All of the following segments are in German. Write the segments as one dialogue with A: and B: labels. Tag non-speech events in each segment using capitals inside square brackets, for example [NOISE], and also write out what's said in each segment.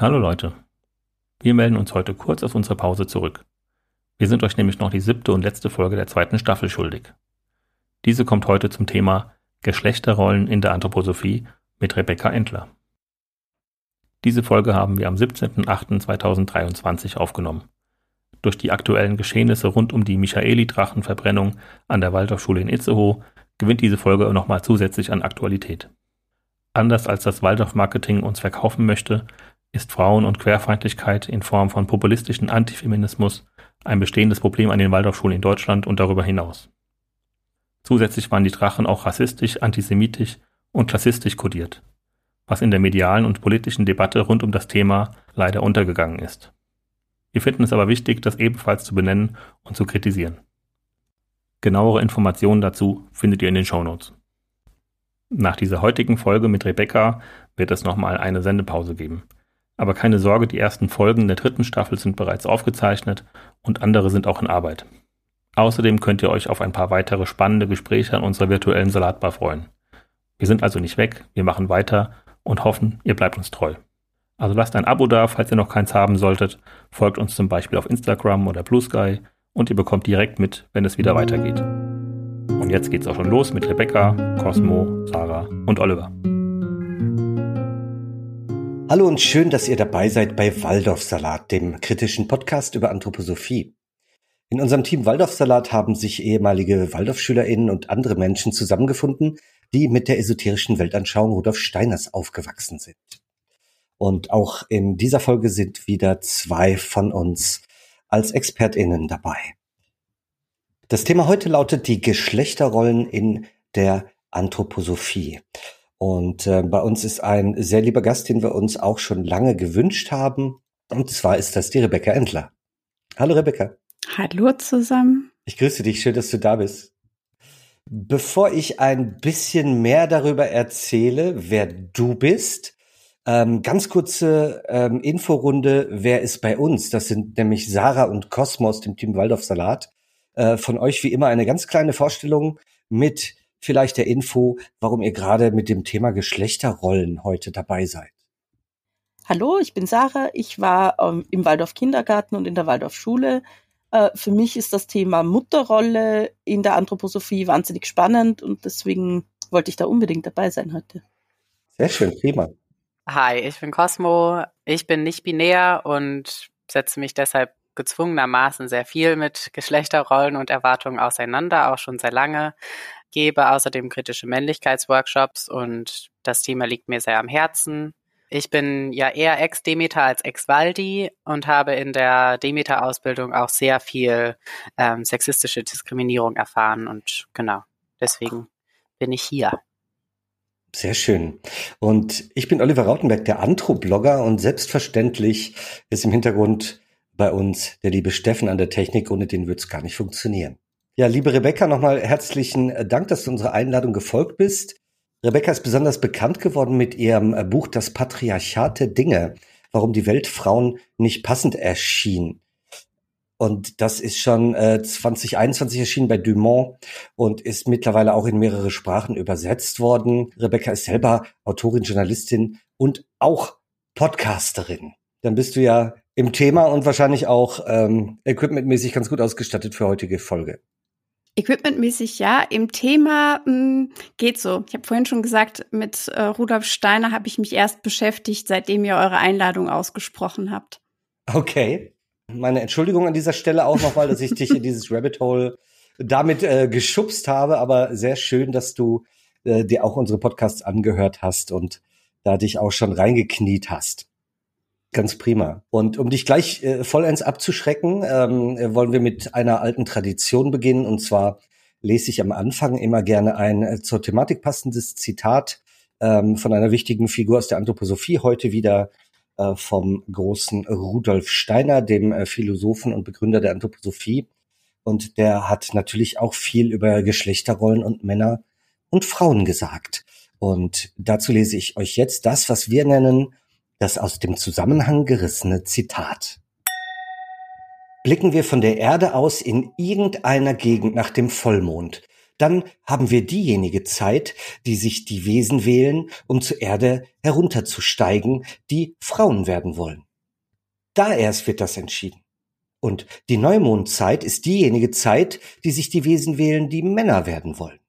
A: Hallo Leute. Wir melden uns heute kurz aus unserer Pause zurück. Wir sind euch nämlich noch die siebte und letzte Folge der zweiten Staffel schuldig. Diese kommt heute zum Thema Geschlechterrollen in der Anthroposophie mit Rebecca Entler. Diese Folge haben wir am 17.08.2023 aufgenommen. Durch die aktuellen Geschehnisse rund um die Michaeli-Drachenverbrennung an der Waldorfschule in Itzehoe gewinnt diese Folge nochmal zusätzlich an Aktualität. Anders als das Waldorf-Marketing uns verkaufen möchte, ist Frauen- und Querfeindlichkeit in Form von populistischen Antifeminismus ein bestehendes Problem an den Waldorfschulen in Deutschland und darüber hinaus. Zusätzlich waren die Drachen auch rassistisch, antisemitisch und klassistisch kodiert, was in der medialen und politischen Debatte rund um das Thema leider untergegangen ist. Wir finden es aber wichtig, das ebenfalls zu benennen und zu kritisieren. Genauere Informationen dazu findet ihr in den Shownotes. Nach dieser heutigen Folge mit Rebecca wird es nochmal eine Sendepause geben. Aber keine Sorge, die ersten Folgen der dritten Staffel sind bereits aufgezeichnet und andere sind auch in Arbeit. Außerdem könnt ihr euch auf ein paar weitere spannende Gespräche an unserer virtuellen Salatbar freuen. Wir sind also nicht weg, wir machen weiter und hoffen, ihr bleibt uns treu. Also lasst ein Abo da, falls ihr noch keins haben solltet, folgt uns zum Beispiel auf Instagram oder Blue Sky und ihr bekommt direkt mit, wenn es wieder weitergeht. Und jetzt geht's auch schon los mit Rebecca, Cosmo, Sarah und Oliver.
B: Hallo und schön, dass ihr dabei seid bei Waldorfsalat, dem kritischen Podcast über Anthroposophie. In unserem Team Waldorfsalat haben sich ehemalige Waldorfschülerinnen und andere Menschen zusammengefunden, die mit der esoterischen Weltanschauung Rudolf Steiners aufgewachsen sind. Und auch in dieser Folge sind wieder zwei von uns als ExpertInnen dabei. Das Thema heute lautet die Geschlechterrollen in der Anthroposophie. Und äh, bei uns ist ein sehr lieber Gast, den wir uns auch schon lange gewünscht haben. Und zwar ist das die Rebecca Endler. Hallo Rebecca.
C: Hallo zusammen.
B: Ich grüße dich, schön, dass du da bist. Bevor ich ein bisschen mehr darüber erzähle, wer du bist, ähm, ganz kurze ähm, Inforunde, wer ist bei uns? Das sind nämlich Sarah und Kosmos, dem Team Waldorf Salat. Äh, von euch wie immer eine ganz kleine Vorstellung mit vielleicht der Info, warum ihr gerade mit dem Thema Geschlechterrollen heute dabei seid.
C: Hallo, ich bin Sarah. Ich war ähm, im Waldorf Kindergarten und in der Waldorf Schule. Äh, für mich ist das Thema Mutterrolle in der Anthroposophie wahnsinnig spannend und deswegen wollte ich da unbedingt dabei sein heute.
B: Sehr schön, prima.
D: Hi, ich bin Cosmo. Ich bin nicht binär und setze mich deshalb gezwungenermaßen sehr viel mit Geschlechterrollen und Erwartungen auseinander, auch schon sehr lange gebe außerdem kritische Männlichkeitsworkshops und das Thema liegt mir sehr am Herzen. Ich bin ja eher Ex-Demeter als Ex-Waldi und habe in der Demeter-Ausbildung auch sehr viel ähm, sexistische Diskriminierung erfahren und genau, deswegen bin ich hier.
B: Sehr schön. Und ich bin Oliver Rautenberg, der Antro-Blogger und selbstverständlich ist im Hintergrund bei uns der liebe Steffen an der Technik, ohne den wird es gar nicht funktionieren. Ja, liebe Rebecca, nochmal herzlichen Dank, dass du unserer Einladung gefolgt bist. Rebecca ist besonders bekannt geworden mit ihrem äh, Buch Das Patriarchat der Dinge, warum die Welt Frauen nicht passend erschien. Und das ist schon äh, 2021 erschienen bei Dumont und ist mittlerweile auch in mehrere Sprachen übersetzt worden. Rebecca ist selber Autorin, Journalistin und auch Podcasterin. Dann bist du ja im Thema und wahrscheinlich auch ähm, equipmentmäßig ganz gut ausgestattet für heutige Folge.
C: Equipmentmäßig ja. Im Thema mh, hm, geht so. Ich habe vorhin schon gesagt, mit äh, Rudolf Steiner habe ich mich erst beschäftigt, seitdem ihr eure Einladung ausgesprochen habt.
B: Okay. Meine Entschuldigung an dieser Stelle auch nochmal, dass ich dich in dieses Rabbit Hole damit äh, geschubst habe, aber sehr schön, dass du äh, dir auch unsere Podcasts angehört hast und da dich auch schon reingekniet hast. Ganz prima. Und um dich gleich äh, vollends abzuschrecken, ähm, wollen wir mit einer alten Tradition beginnen. Und zwar lese ich am Anfang immer gerne ein äh, zur Thematik passendes Zitat ähm, von einer wichtigen Figur aus der Anthroposophie, heute wieder äh, vom großen Rudolf Steiner, dem äh, Philosophen und Begründer der Anthroposophie. Und der hat natürlich auch viel über Geschlechterrollen und Männer und Frauen gesagt. Und dazu lese ich euch jetzt das, was wir nennen das aus dem Zusammenhang gerissene Zitat. Blicken wir von der Erde aus in irgendeiner Gegend nach dem Vollmond, dann haben wir diejenige Zeit, die sich die Wesen wählen, um zur Erde herunterzusteigen, die Frauen werden wollen. Da erst wird das entschieden. Und die Neumondzeit ist diejenige Zeit, die sich die Wesen wählen, die Männer werden wollen.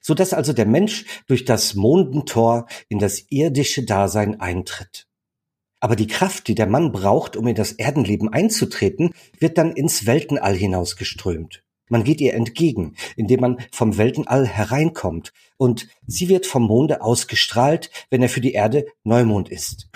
B: Sodass also der Mensch durch das Mondentor in das irdische Dasein eintritt. Aber die Kraft, die der Mann braucht, um in das Erdenleben einzutreten, wird dann ins Weltenall hinausgeströmt. Man geht ihr entgegen, indem man vom Weltenall hereinkommt, und sie wird vom Monde ausgestrahlt, wenn er für die Erde Neumond ist.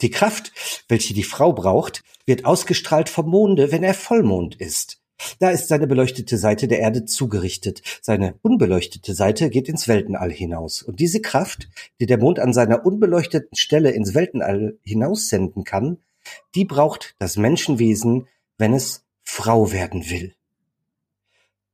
B: Die Kraft, welche die Frau braucht, wird ausgestrahlt vom Monde, wenn er Vollmond ist. Da ist seine beleuchtete Seite der Erde zugerichtet. Seine unbeleuchtete Seite geht ins Weltenall hinaus. Und diese Kraft, die der Mond an seiner unbeleuchteten Stelle ins Weltenall hinaussenden kann, die braucht das Menschenwesen, wenn es Frau werden will.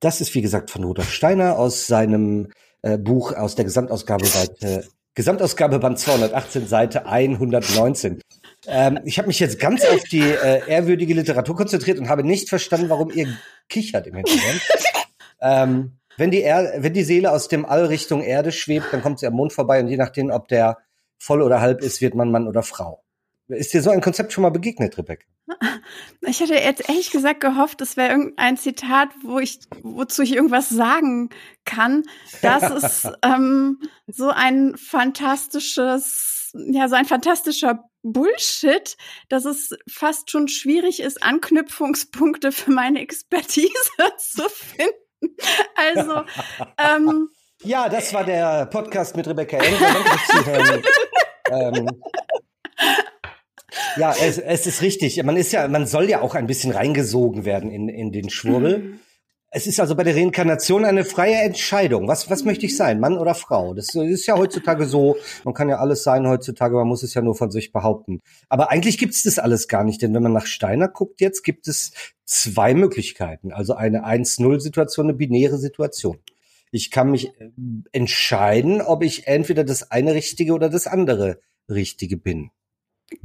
B: Das ist, wie gesagt, von Rudolf Steiner aus seinem äh, Buch aus der Gesamtausgabe Seite, Gesamtausgabe Band 218, Seite 119. Ähm, ich habe mich jetzt ganz auf die äh, ehrwürdige Literatur konzentriert und habe nicht verstanden, warum ihr kichert im Hintergrund. ähm, wenn, die er wenn die Seele aus dem All Richtung Erde schwebt, dann kommt sie am Mond vorbei und je nachdem, ob der voll oder halb ist, wird man Mann oder Frau. Ist dir so ein Konzept schon mal begegnet, Rebecca? [LAUGHS]
E: Ich hätte jetzt ehrlich gesagt gehofft, es wäre irgendein Zitat, wo ich, wozu ich irgendwas sagen kann. Das [LAUGHS] ist ähm, so ein fantastisches, ja, so ein fantastischer Bullshit, dass es fast schon schwierig ist, Anknüpfungspunkte für meine Expertise [LAUGHS] zu finden. Also, ähm,
B: ja, das war der Podcast mit Rebecca Engel. [LAUGHS] ähm, ja, es, es ist richtig. Man ist ja, man soll ja auch ein bisschen reingesogen werden in, in den Schwurbel. Mhm. Es ist also bei der Reinkarnation eine freie Entscheidung. Was, was möchte ich sein, Mann oder Frau? Das ist ja heutzutage so. Man kann ja alles sein heutzutage, man muss es ja nur von sich behaupten. Aber eigentlich gibt es das alles gar nicht, denn wenn man nach Steiner guckt jetzt, gibt es zwei Möglichkeiten. Also eine 1-0-Situation, eine binäre Situation. Ich kann mich äh, entscheiden, ob ich entweder das eine Richtige oder das andere Richtige bin.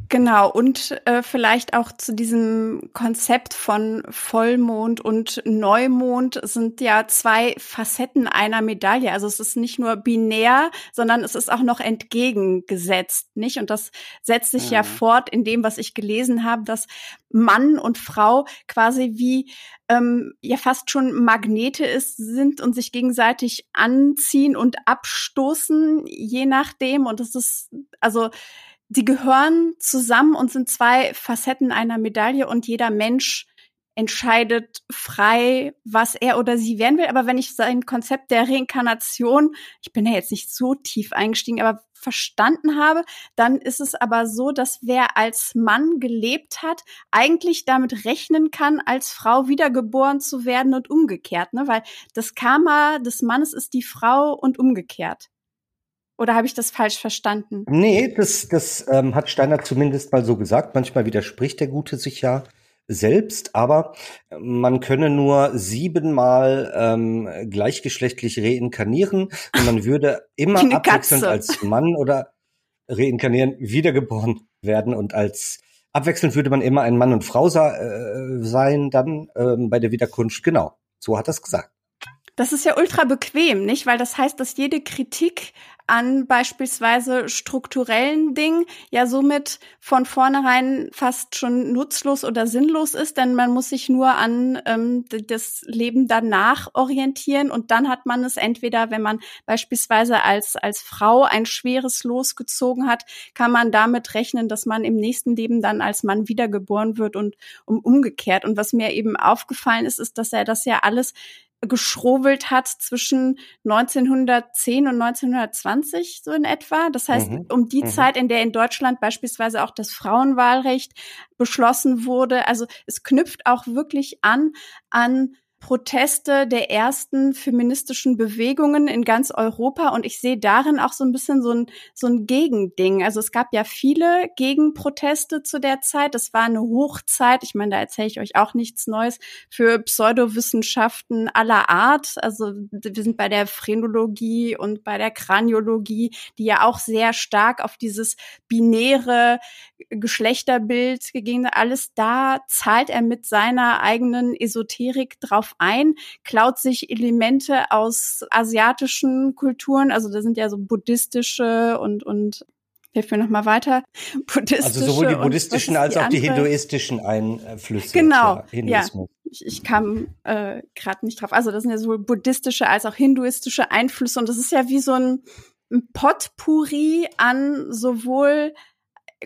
E: Genau, und äh, vielleicht auch zu diesem Konzept von Vollmond und Neumond sind ja zwei Facetten einer Medaille. Also es ist nicht nur binär, sondern es ist auch noch entgegengesetzt, nicht? Und das setzt sich ja, ja fort in dem, was ich gelesen habe, dass Mann und Frau quasi wie ähm, ja fast schon Magnete ist, sind und sich gegenseitig anziehen und abstoßen, je nachdem. Und es ist also die gehören zusammen und sind zwei Facetten einer Medaille und jeder Mensch entscheidet frei, was er oder sie werden will. Aber wenn ich sein Konzept der Reinkarnation, ich bin ja jetzt nicht so tief eingestiegen, aber verstanden habe, dann ist es aber so, dass wer als Mann gelebt hat, eigentlich damit rechnen kann, als Frau wiedergeboren zu werden und umgekehrt, ne? Weil das Karma des Mannes ist die Frau und umgekehrt. Oder habe ich das falsch verstanden?
B: Nee, das, das ähm, hat Steiner zumindest mal so gesagt. Manchmal widerspricht der Gute sich ja selbst, aber man könne nur siebenmal ähm, gleichgeschlechtlich reinkarnieren und man würde immer [LAUGHS] abwechselnd als Mann oder reinkarnieren wiedergeboren werden und als abwechselnd würde man immer ein Mann und Frau äh, sein dann ähm, bei der Wiederkunft. Genau, so hat er es gesagt.
E: Das ist ja ultra bequem, nicht? Weil das heißt, dass jede Kritik an beispielsweise strukturellen Dingen ja somit von vornherein fast schon nutzlos oder sinnlos ist, denn man muss sich nur an ähm, das Leben danach orientieren und dann hat man es entweder, wenn man beispielsweise als, als Frau ein schweres Los gezogen hat, kann man damit rechnen, dass man im nächsten Leben dann als Mann wiedergeboren wird und um, umgekehrt. Und was mir eben aufgefallen ist, ist, dass er das ja alles geschrobelt hat zwischen 1910 und 1920 so in etwa. Das heißt, mhm. um die mhm. Zeit, in der in Deutschland beispielsweise auch das Frauenwahlrecht beschlossen wurde. Also es knüpft auch wirklich an an Proteste der ersten feministischen Bewegungen in ganz Europa und ich sehe darin auch so ein bisschen so ein, so ein Gegending. Also es gab ja viele Gegenproteste zu der Zeit. Das war eine Hochzeit. Ich meine, da erzähle ich euch auch nichts Neues für Pseudowissenschaften aller Art. Also wir sind bei der Phrenologie und bei der Kraniologie, die ja auch sehr stark auf dieses binäre Geschlechterbild gegen alles da zahlt er mit seiner eigenen Esoterik drauf ein, klaut sich Elemente aus asiatischen Kulturen, also da sind ja so buddhistische und und hilf mir noch mal weiter. [LAUGHS]
B: Buddhistische also sowohl die buddhistischen als auch die hinduistischen Einflüsse.
E: Genau, ja. Ich, ich kam äh, gerade nicht drauf. Also das sind ja sowohl buddhistische als auch hinduistische Einflüsse und das ist ja wie so ein, ein Potpourri an sowohl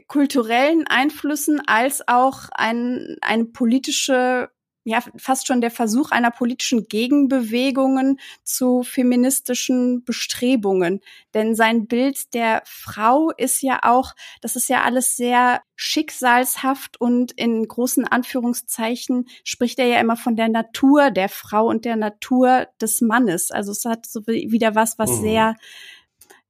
E: kulturellen Einflüssen als auch ein, eine politische ja fast schon der Versuch einer politischen Gegenbewegungen zu feministischen Bestrebungen. Denn sein Bild der Frau ist ja auch, das ist ja alles sehr schicksalshaft und in großen Anführungszeichen spricht er ja immer von der Natur der Frau und der Natur des Mannes. Also es hat so wieder was, was mhm. sehr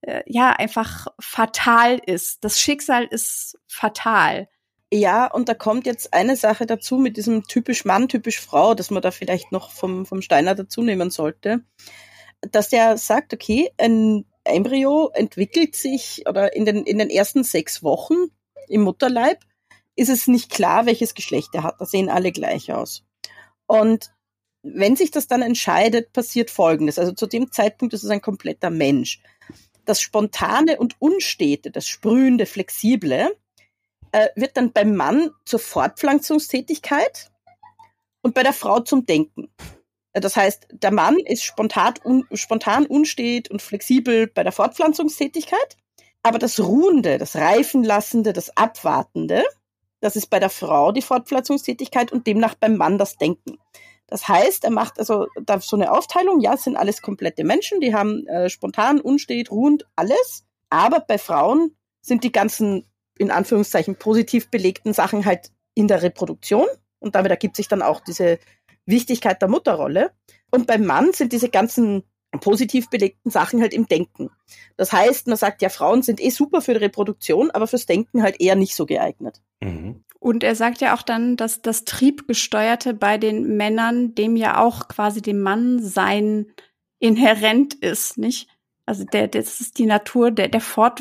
E: äh, ja einfach fatal ist. Das Schicksal ist fatal.
C: Ja, und da kommt jetzt eine Sache dazu mit diesem typisch Mann, typisch Frau, dass man da vielleicht noch vom, vom Steiner dazu nehmen sollte, dass der sagt, okay, ein Embryo entwickelt sich oder in den, in den ersten sechs Wochen im Mutterleib ist es nicht klar, welches Geschlecht er hat. Da sehen alle gleich aus. Und wenn sich das dann entscheidet, passiert Folgendes. Also zu dem Zeitpunkt ist es ein kompletter Mensch. Das Spontane und Unstete, das Sprühende, Flexible, äh, wird dann beim Mann zur Fortpflanzungstätigkeit und bei der Frau zum Denken. Äh, das heißt, der Mann ist spontan, un, spontan unstet und flexibel bei der Fortpflanzungstätigkeit, aber das Ruhende, das Reifenlassende, das Abwartende, das ist bei der Frau die Fortpflanzungstätigkeit und demnach beim Mann das Denken. Das heißt, er macht also da so eine Aufteilung, ja, es sind alles komplette Menschen, die haben äh, spontan, unstet, ruhend, alles. Aber bei Frauen sind die ganzen in Anführungszeichen positiv belegten Sachen halt in der Reproduktion und damit ergibt sich dann auch diese Wichtigkeit der Mutterrolle. Und beim Mann sind diese ganzen positiv belegten Sachen halt im Denken. Das heißt, man sagt ja, Frauen sind eh super für die Reproduktion, aber fürs Denken halt eher nicht so geeignet.
E: Mhm. Und er sagt ja auch dann, dass das Triebgesteuerte bei den Männern dem ja auch quasi dem Mannsein inhärent ist, nicht? Also der, das ist die Natur der, der Fort,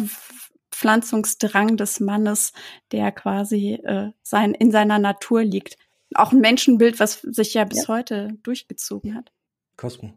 E: Fortpflanzungsdrang des Mannes, der quasi äh, sein, in seiner Natur liegt. Auch ein Menschenbild, was sich ja bis ja. heute durchgezogen hat.
B: Cosmo.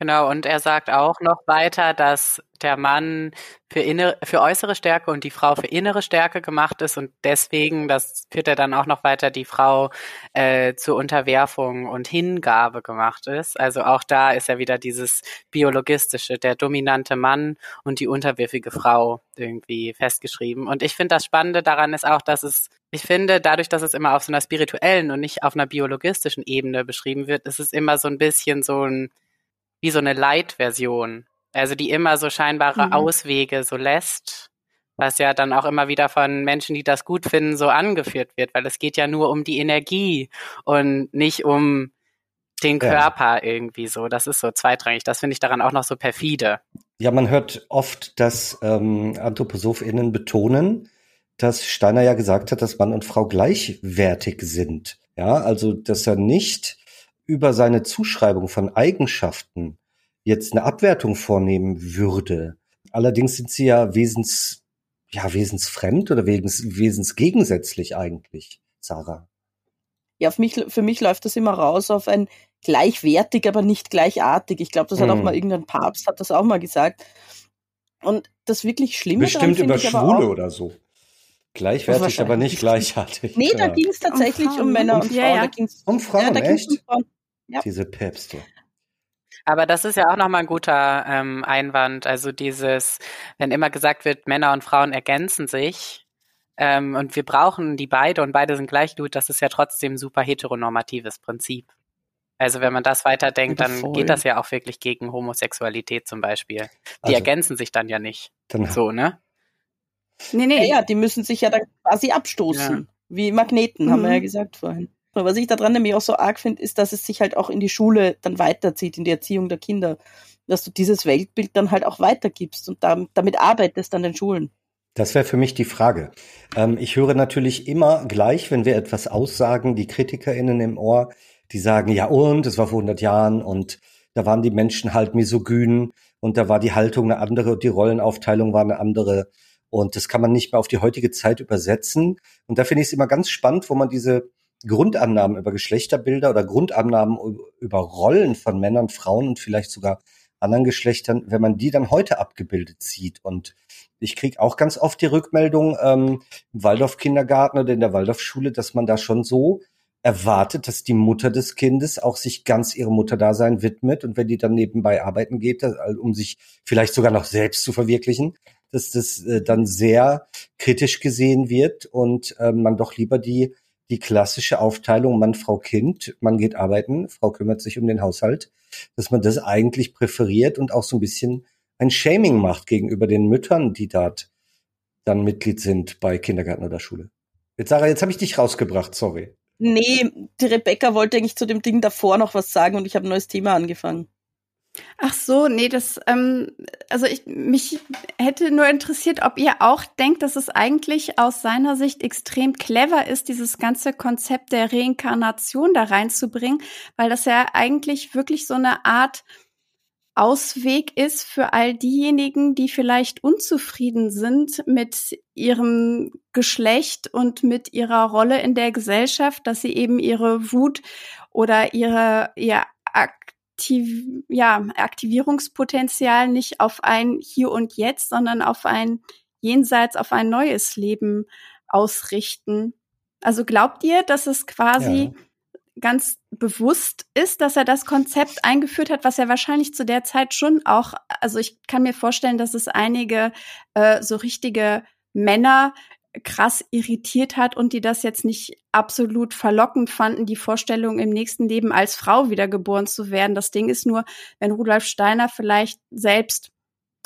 D: Genau, und er sagt auch noch weiter, dass der Mann für, innere, für äußere Stärke und die Frau für innere Stärke gemacht ist und deswegen, das führt er dann auch noch weiter, die Frau äh, zur Unterwerfung und Hingabe gemacht ist. Also auch da ist ja wieder dieses biologistische, der dominante Mann und die unterwürfige Frau irgendwie festgeschrieben. Und ich finde das Spannende daran ist auch, dass es ich finde, dadurch, dass es immer auf so einer spirituellen und nicht auf einer biologistischen Ebene beschrieben wird, ist es immer so ein bisschen so ein wie so eine Light-Version. Also die immer so scheinbare mhm. Auswege so lässt, was ja dann auch immer wieder von Menschen, die das gut finden, so angeführt wird, weil es geht ja nur um die Energie und nicht um den Körper ja. irgendwie so. Das ist so zweitrangig. Das finde ich daran auch noch so perfide.
B: Ja, man hört oft, dass ähm, AnthroposophInnen betonen, dass Steiner ja gesagt hat, dass Mann und Frau gleichwertig sind. Ja, also dass er nicht über seine Zuschreibung von Eigenschaften jetzt eine Abwertung vornehmen würde. Allerdings sind sie ja wesens, ja, wesensfremd oder wesens, wesensgegensätzlich eigentlich, Sarah.
C: Ja, für mich, für mich läuft das immer raus auf ein gleichwertig, aber nicht gleichartig. Ich glaube, das hat mm. auch mal irgendein Papst, hat das auch mal gesagt. Und das wirklich Schlimme
B: Bestimmt über Schwule oder so. Gleichwertig, aber nicht gleichartig.
C: Nee, da ging es tatsächlich um, um Männer und Frauen. Ja, ja.
B: um Frauen, ja, echt? Um Frauen. Ja. Diese Päpste.
D: Aber das ist ja auch nochmal ein guter ähm, Einwand. Also dieses, wenn immer gesagt wird, Männer und Frauen ergänzen sich ähm, und wir brauchen die beide und beide sind gleich gut, das ist ja trotzdem ein super heteronormatives Prinzip. Also wenn man das weiterdenkt, dann voll. geht das ja auch wirklich gegen Homosexualität zum Beispiel. Die also, ergänzen sich dann ja nicht. Dann, so, ne?
C: Nee, nee. Ja, ja, die müssen sich ja dann quasi abstoßen. Ja. Wie Magneten, mhm. haben wir ja mhm. gesagt vorhin. Was ich daran nämlich auch so arg finde, ist, dass es sich halt auch in die Schule dann weiterzieht, in die Erziehung der Kinder. Dass du dieses Weltbild dann halt auch weitergibst und damit, damit arbeitest an den Schulen.
B: Das wäre für mich die Frage. Ähm, ich höre natürlich immer gleich, wenn wir etwas aussagen, die KritikerInnen im Ohr, die sagen, ja und, es war vor 100 Jahren und da waren die Menschen halt misogyn und da war die Haltung eine andere und die Rollenaufteilung war eine andere Und das kann man nicht mehr auf die heutige Zeit übersetzen. Und da finde ich es immer ganz spannend, wo man diese Grundannahmen über Geschlechterbilder oder Grundannahmen über Rollen von Männern, Frauen und vielleicht sogar anderen Geschlechtern, wenn man die dann heute abgebildet sieht. Und ich kriege auch ganz oft die Rückmeldung ähm, im Waldorf-Kindergarten oder in der Waldorfschule, dass man da schon so erwartet, dass die Mutter des Kindes auch sich ganz ihrem Mutterdasein widmet und wenn die dann nebenbei arbeiten geht, um sich vielleicht sogar noch selbst zu verwirklichen, dass das äh, dann sehr kritisch gesehen wird und äh, man doch lieber die die klassische Aufteilung Mann, Frau, Kind, man geht arbeiten, Frau kümmert sich um den Haushalt, dass man das eigentlich präferiert und auch so ein bisschen ein Shaming macht gegenüber den Müttern, die dort dann Mitglied sind bei Kindergarten oder Schule. Jetzt Sarah, jetzt habe ich dich rausgebracht, sorry.
C: Nee, die Rebecca wollte eigentlich zu dem Ding davor noch was sagen und ich habe ein neues Thema angefangen.
E: Ach so, nee, das, ähm, also ich, mich hätte nur interessiert, ob ihr auch denkt, dass es eigentlich aus seiner Sicht extrem clever ist, dieses ganze Konzept der Reinkarnation da reinzubringen, weil das ja eigentlich wirklich so eine Art Ausweg ist für all diejenigen, die vielleicht unzufrieden sind mit ihrem Geschlecht und mit ihrer Rolle in der Gesellschaft, dass sie eben ihre Wut oder ihre, ihr Aktiv ja, Aktivierungspotenzial nicht auf ein Hier und Jetzt, sondern auf ein Jenseits, auf ein neues Leben ausrichten. Also glaubt ihr, dass es quasi ja. ganz bewusst ist, dass er das Konzept eingeführt hat, was er wahrscheinlich zu der Zeit schon auch, also ich kann mir vorstellen, dass es einige äh, so richtige Männer krass irritiert hat und die das jetzt nicht absolut verlockend fanden, die Vorstellung im nächsten Leben als Frau wiedergeboren zu werden. Das Ding ist nur, wenn Rudolf Steiner vielleicht selbst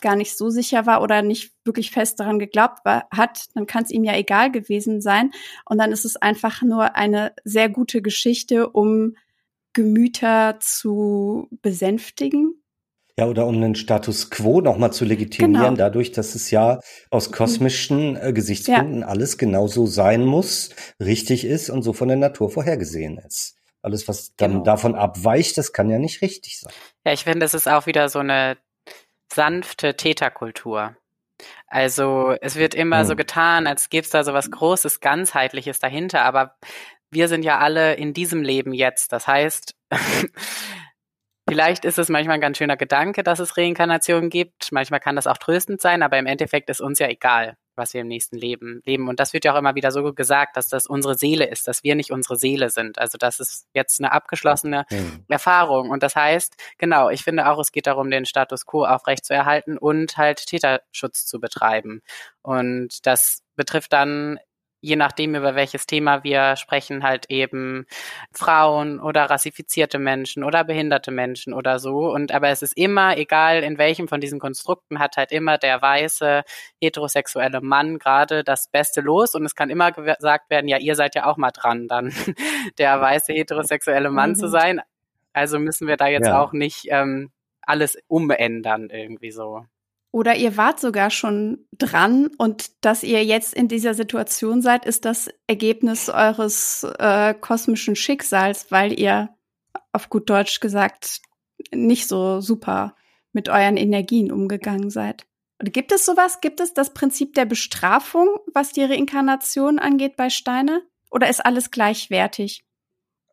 E: gar nicht so sicher war oder nicht wirklich fest daran geglaubt war, hat, dann kann es ihm ja egal gewesen sein. Und dann ist es einfach nur eine sehr gute Geschichte, um Gemüter zu besänftigen.
B: Ja, oder um den Status quo nochmal zu legitimieren, genau. dadurch, dass es ja aus mhm. kosmischen äh, Gesichtspunkten ja. alles genauso sein muss, richtig ist und so von der Natur vorhergesehen ist. Alles, was dann genau. davon abweicht, das kann ja nicht richtig sein.
D: Ja, ich finde, das ist auch wieder so eine sanfte Täterkultur. Also es wird immer hm. so getan, als gäbe es da so was Großes, Ganzheitliches dahinter, aber wir sind ja alle in diesem Leben jetzt. Das heißt, [LAUGHS] Vielleicht ist es manchmal ein ganz schöner Gedanke, dass es Reinkarnation gibt. Manchmal kann das auch tröstend sein, aber im Endeffekt ist uns ja egal, was wir im nächsten Leben leben. Und das wird ja auch immer wieder so gesagt, dass das unsere Seele ist, dass wir nicht unsere Seele sind. Also das ist jetzt eine abgeschlossene mhm. Erfahrung. Und das heißt, genau, ich finde auch, es geht darum, den Status quo aufrechtzuerhalten und halt Täterschutz zu betreiben. Und das betrifft dann je nachdem, über welches Thema wir sprechen, halt eben Frauen oder rassifizierte Menschen oder behinderte Menschen oder so. Und aber es ist immer, egal in welchem von diesen Konstrukten, hat halt immer der weiße heterosexuelle Mann gerade das Beste los. Und es kann immer gesagt werden, ja, ihr seid ja auch mal dran, dann [LAUGHS] der weiße heterosexuelle Mann mhm. zu sein. Also müssen wir da jetzt ja. auch nicht ähm, alles umändern irgendwie so.
E: Oder ihr wart sogar schon dran und dass ihr jetzt in dieser Situation seid, ist das Ergebnis eures äh, kosmischen Schicksals, weil ihr auf gut Deutsch gesagt nicht so super mit euren Energien umgegangen seid. Und gibt es sowas? Gibt es das Prinzip der Bestrafung, was die Reinkarnation angeht bei Steine? Oder ist alles gleichwertig?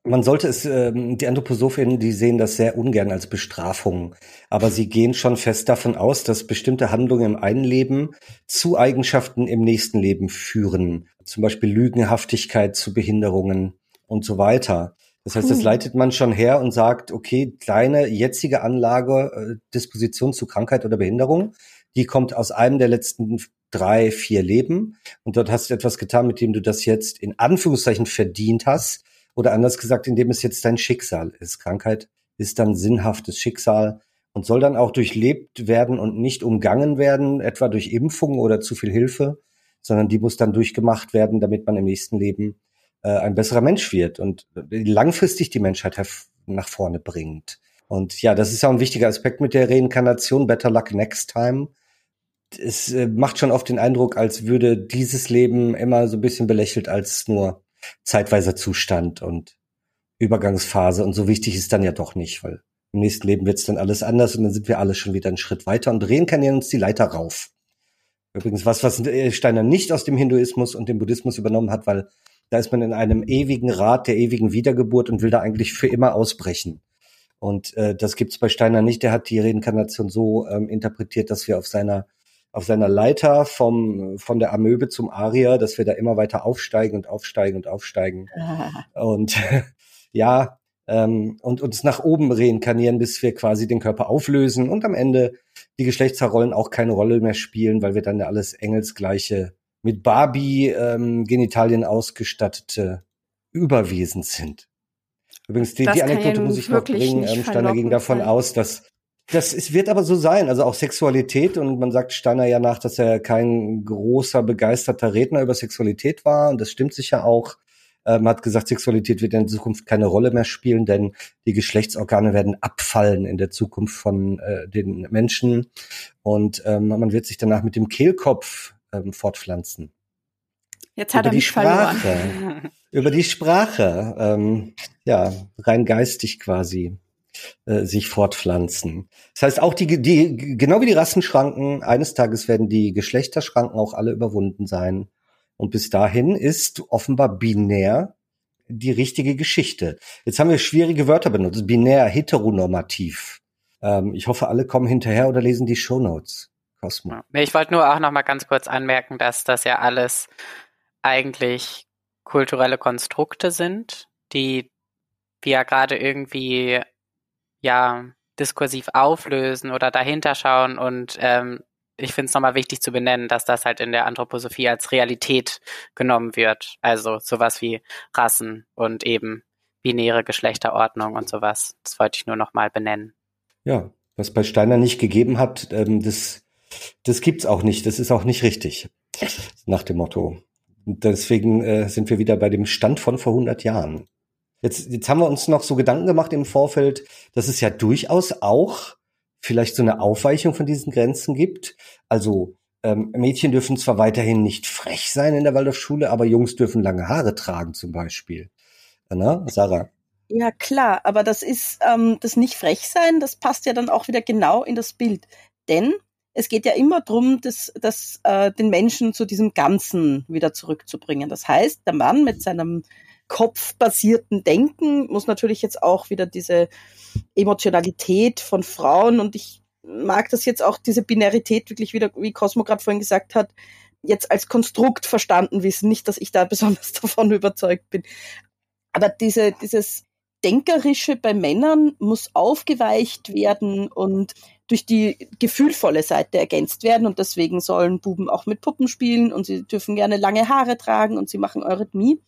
B: Man sollte es, ähm, die Anthroposophinnen, die sehen das sehr ungern als Bestrafung. Aber sie gehen schon fest davon aus, dass bestimmte Handlungen im einen Leben zu Eigenschaften im nächsten Leben führen. Zum Beispiel Lügenhaftigkeit zu Behinderungen und so weiter. Das heißt, das leitet man schon her und sagt, okay, kleine jetzige Anlage, äh, Disposition zu Krankheit oder Behinderung, die kommt aus einem der letzten drei, vier Leben. Und dort hast du etwas getan, mit dem du das jetzt in Anführungszeichen verdient hast oder anders gesagt, indem es jetzt dein Schicksal ist. Krankheit ist dann sinnhaftes Schicksal und soll dann auch durchlebt werden und nicht umgangen werden, etwa durch Impfung oder zu viel Hilfe, sondern die muss dann durchgemacht werden, damit man im nächsten Leben äh, ein besserer Mensch wird und langfristig die Menschheit nach vorne bringt. Und ja, das ist auch ein wichtiger Aspekt mit der Reinkarnation, Better Luck Next Time. Es äh, macht schon oft den Eindruck, als würde dieses Leben immer so ein bisschen belächelt als nur zeitweiser Zustand und Übergangsphase. Und so wichtig ist dann ja doch nicht, weil im nächsten Leben wird es dann alles anders und dann sind wir alle schon wieder einen Schritt weiter und reinkarnieren uns die Leiter rauf. Übrigens was, was Steiner nicht aus dem Hinduismus und dem Buddhismus übernommen hat, weil da ist man in einem ewigen Rat der ewigen Wiedergeburt und will da eigentlich für immer ausbrechen. Und äh, das gibt's bei Steiner nicht. Der hat die Reinkarnation so ähm, interpretiert, dass wir auf seiner auf seiner Leiter vom von der Amöbe zum Arier, dass wir da immer weiter aufsteigen und aufsteigen und aufsteigen. Ah. [LAUGHS] Und [LAUGHS] ja, ähm, und uns nach oben reinkarnieren, bis wir quasi den Körper auflösen und am Ende die Geschlechtsrollen auch keine Rolle mehr spielen, weil wir dann ja alles engelsgleiche mit Barbie ähm, Genitalien ausgestattete Überwesen sind. Übrigens, die, die Anekdote muss ich noch bringen. Ähm, Steiner ging davon sein. aus, dass das es wird aber so sein, also auch Sexualität und man sagt Steiner ja nach, dass er kein großer begeisterter Redner über Sexualität war und das stimmt sicher auch. Ähm, hat gesagt, Sexualität wird in Zukunft keine Rolle mehr spielen, denn die Geschlechtsorgane werden abfallen in der Zukunft von äh, den Menschen und ähm, man wird sich danach mit dem Kehlkopf ähm, fortpflanzen.
E: Jetzt hat über er mich
B: Sprache,
E: verloren.
B: Über die Sprache, ähm, ja, rein geistig quasi äh, sich fortpflanzen. Das heißt, auch die, die, genau wie die Rassenschranken, eines Tages werden die Geschlechterschranken auch alle überwunden sein. Und bis dahin ist offenbar binär die richtige Geschichte. Jetzt haben wir schwierige Wörter benutzt. Binär, heteronormativ. Ähm, ich hoffe, alle kommen hinterher oder lesen die Shownotes.
D: Cosmo. Ich wollte nur auch noch mal ganz kurz anmerken, dass das ja alles eigentlich kulturelle Konstrukte sind, die wir gerade irgendwie ja diskursiv auflösen oder dahinter schauen und ähm, ich finde es nochmal wichtig zu benennen, dass das halt in der Anthroposophie als Realität genommen wird. Also sowas wie Rassen und eben binäre Geschlechterordnung und sowas. Das wollte ich nur nochmal benennen.
B: Ja, was bei Steiner nicht gegeben hat, ähm, das das gibt's auch nicht. Das ist auch nicht richtig. Nach dem Motto. Und deswegen äh, sind wir wieder bei dem Stand von vor 100 Jahren. Jetzt, jetzt haben wir uns noch so Gedanken gemacht im Vorfeld, dass es ja durchaus auch vielleicht so eine Aufweichung von diesen Grenzen gibt. Also ähm, Mädchen dürfen zwar weiterhin nicht frech sein in der Waldorfschule, aber Jungs dürfen lange Haare tragen zum Beispiel. Na, Sarah?
C: Ja klar, aber das ist ähm, das nicht frech sein, das passt ja dann auch wieder genau in das Bild. Denn es geht ja immer darum, das, das, äh, den Menschen zu diesem Ganzen wieder zurückzubringen. Das heißt, der Mann mit seinem kopfbasierten Denken muss natürlich jetzt auch wieder diese Emotionalität von Frauen und ich mag das jetzt auch, diese Binarität wirklich wieder, wie Cosmo gerade vorhin gesagt hat, jetzt als Konstrukt verstanden wissen. Nicht, dass ich da [LAUGHS] besonders davon überzeugt bin. Aber diese, dieses Denkerische bei Männern muss aufgeweicht werden und durch die gefühlvolle Seite ergänzt werden und deswegen sollen Buben auch mit Puppen spielen und sie dürfen gerne lange Haare tragen und sie machen Eurythmie.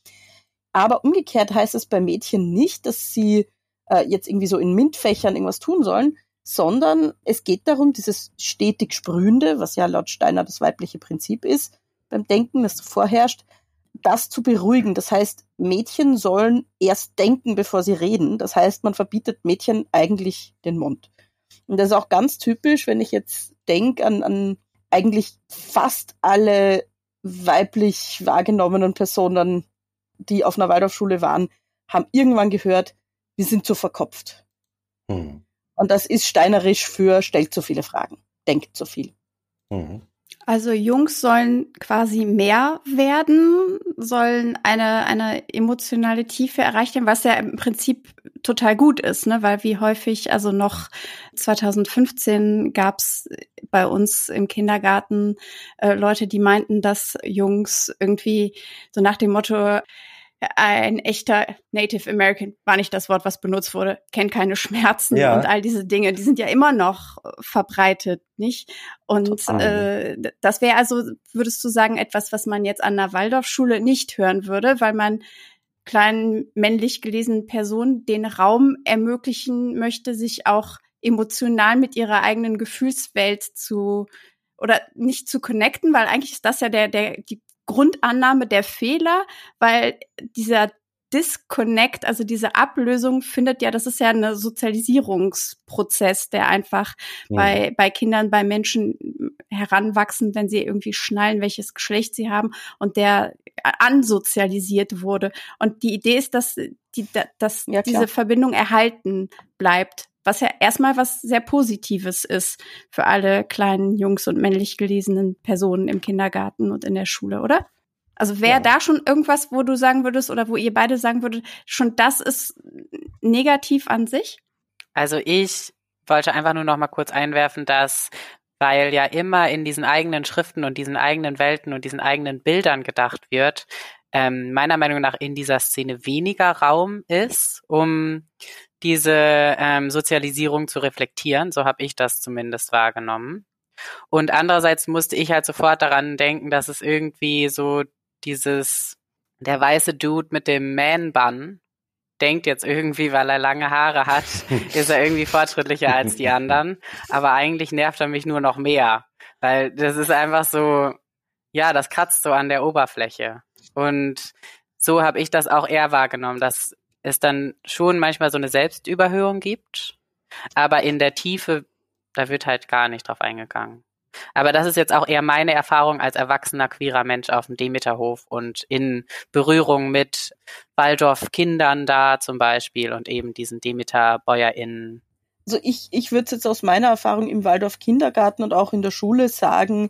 C: Aber umgekehrt heißt es bei Mädchen nicht, dass sie äh, jetzt irgendwie so in MINT-Fächern irgendwas tun sollen, sondern es geht darum, dieses stetig Sprühende, was ja laut Steiner das weibliche Prinzip ist, beim Denken, das vorherrscht, das zu beruhigen. Das heißt, Mädchen sollen erst denken, bevor sie reden. Das heißt, man verbietet Mädchen eigentlich den Mund. Und das ist auch ganz typisch, wenn ich jetzt denke an, an eigentlich fast alle weiblich wahrgenommenen Personen, die auf einer Waldorfschule waren, haben irgendwann gehört, wir sind zu verkopft. Mhm. Und das ist steinerisch für stellt zu viele Fragen, denkt zu viel.
E: Mhm. Also Jungs sollen quasi mehr werden, sollen eine, eine emotionale Tiefe erreichen, was ja im Prinzip total gut ist, ne? weil wie häufig, also noch 2015 gab's bei uns im Kindergarten äh, Leute, die meinten, dass Jungs irgendwie so nach dem Motto, ein echter Native American war nicht das Wort, was benutzt wurde, kennt keine Schmerzen ja. und all diese Dinge, die sind ja immer noch verbreitet, nicht? Und äh, das wäre also, würdest du sagen, etwas, was man jetzt an der Waldorfschule nicht hören würde, weil man kleinen männlich gelesenen Personen den Raum ermöglichen möchte, sich auch emotional mit ihrer eigenen Gefühlswelt zu oder nicht zu connecten, weil eigentlich ist das ja der, der, die Grundannahme der Fehler, weil dieser Disconnect, also diese Ablösung findet ja, das ist ja ein Sozialisierungsprozess, der einfach ja. bei, bei Kindern, bei Menschen heranwachsen, wenn sie irgendwie schnallen, welches Geschlecht sie haben und der ansozialisiert wurde. Und die Idee ist, dass, die, dass ja, diese Verbindung erhalten bleibt Was ja erstmal was sehr Positives ist für alle kleinen Jungs und männlich gelesenen Personen im Kindergarten und in der Schule, oder? Also wäre ja. da schon irgendwas, wo du sagen würdest oder wo ihr beide sagen würdet, schon das ist negativ an sich?
D: Also ich wollte einfach nur noch mal kurz einwerfen, dass weil ja immer in diesen eigenen Schriften und diesen eigenen Welten und diesen eigenen Bildern gedacht wird, ähm, meiner Meinung nach in dieser Szene weniger Raum ist, um diese ähm, Sozialisierung zu reflektieren. So habe ich das zumindest wahrgenommen. Und andererseits musste ich halt sofort daran denken, dass es irgendwie so dieses, der weiße Dude mit dem Man-Bun denkt jetzt irgendwie, weil er lange Haare hat, [LAUGHS] ist er irgendwie fortschrittlicher als die anderen. Aber eigentlich nervt er mich nur noch mehr. Weil das ist einfach so, ja, das kratzt so an der Oberfläche. Und so habe ich das auch eher wahrgenommen, dass es dann schon manchmal so eine Selbstüberhöhung gibt. Aber in der Tiefe, da wird halt gar nicht drauf eingegangen. Aber das ist jetzt auch eher meine Erfahrung als erwachsener queerer Mensch auf dem Demeterhof und in Berührung mit Waldorf-Kindern da zum Beispiel und eben diesen Demeter-BäuerInnen.
C: Also ich, ich würde jetzt aus meiner Erfahrung im Waldorf-Kindergarten und auch in der Schule sagen,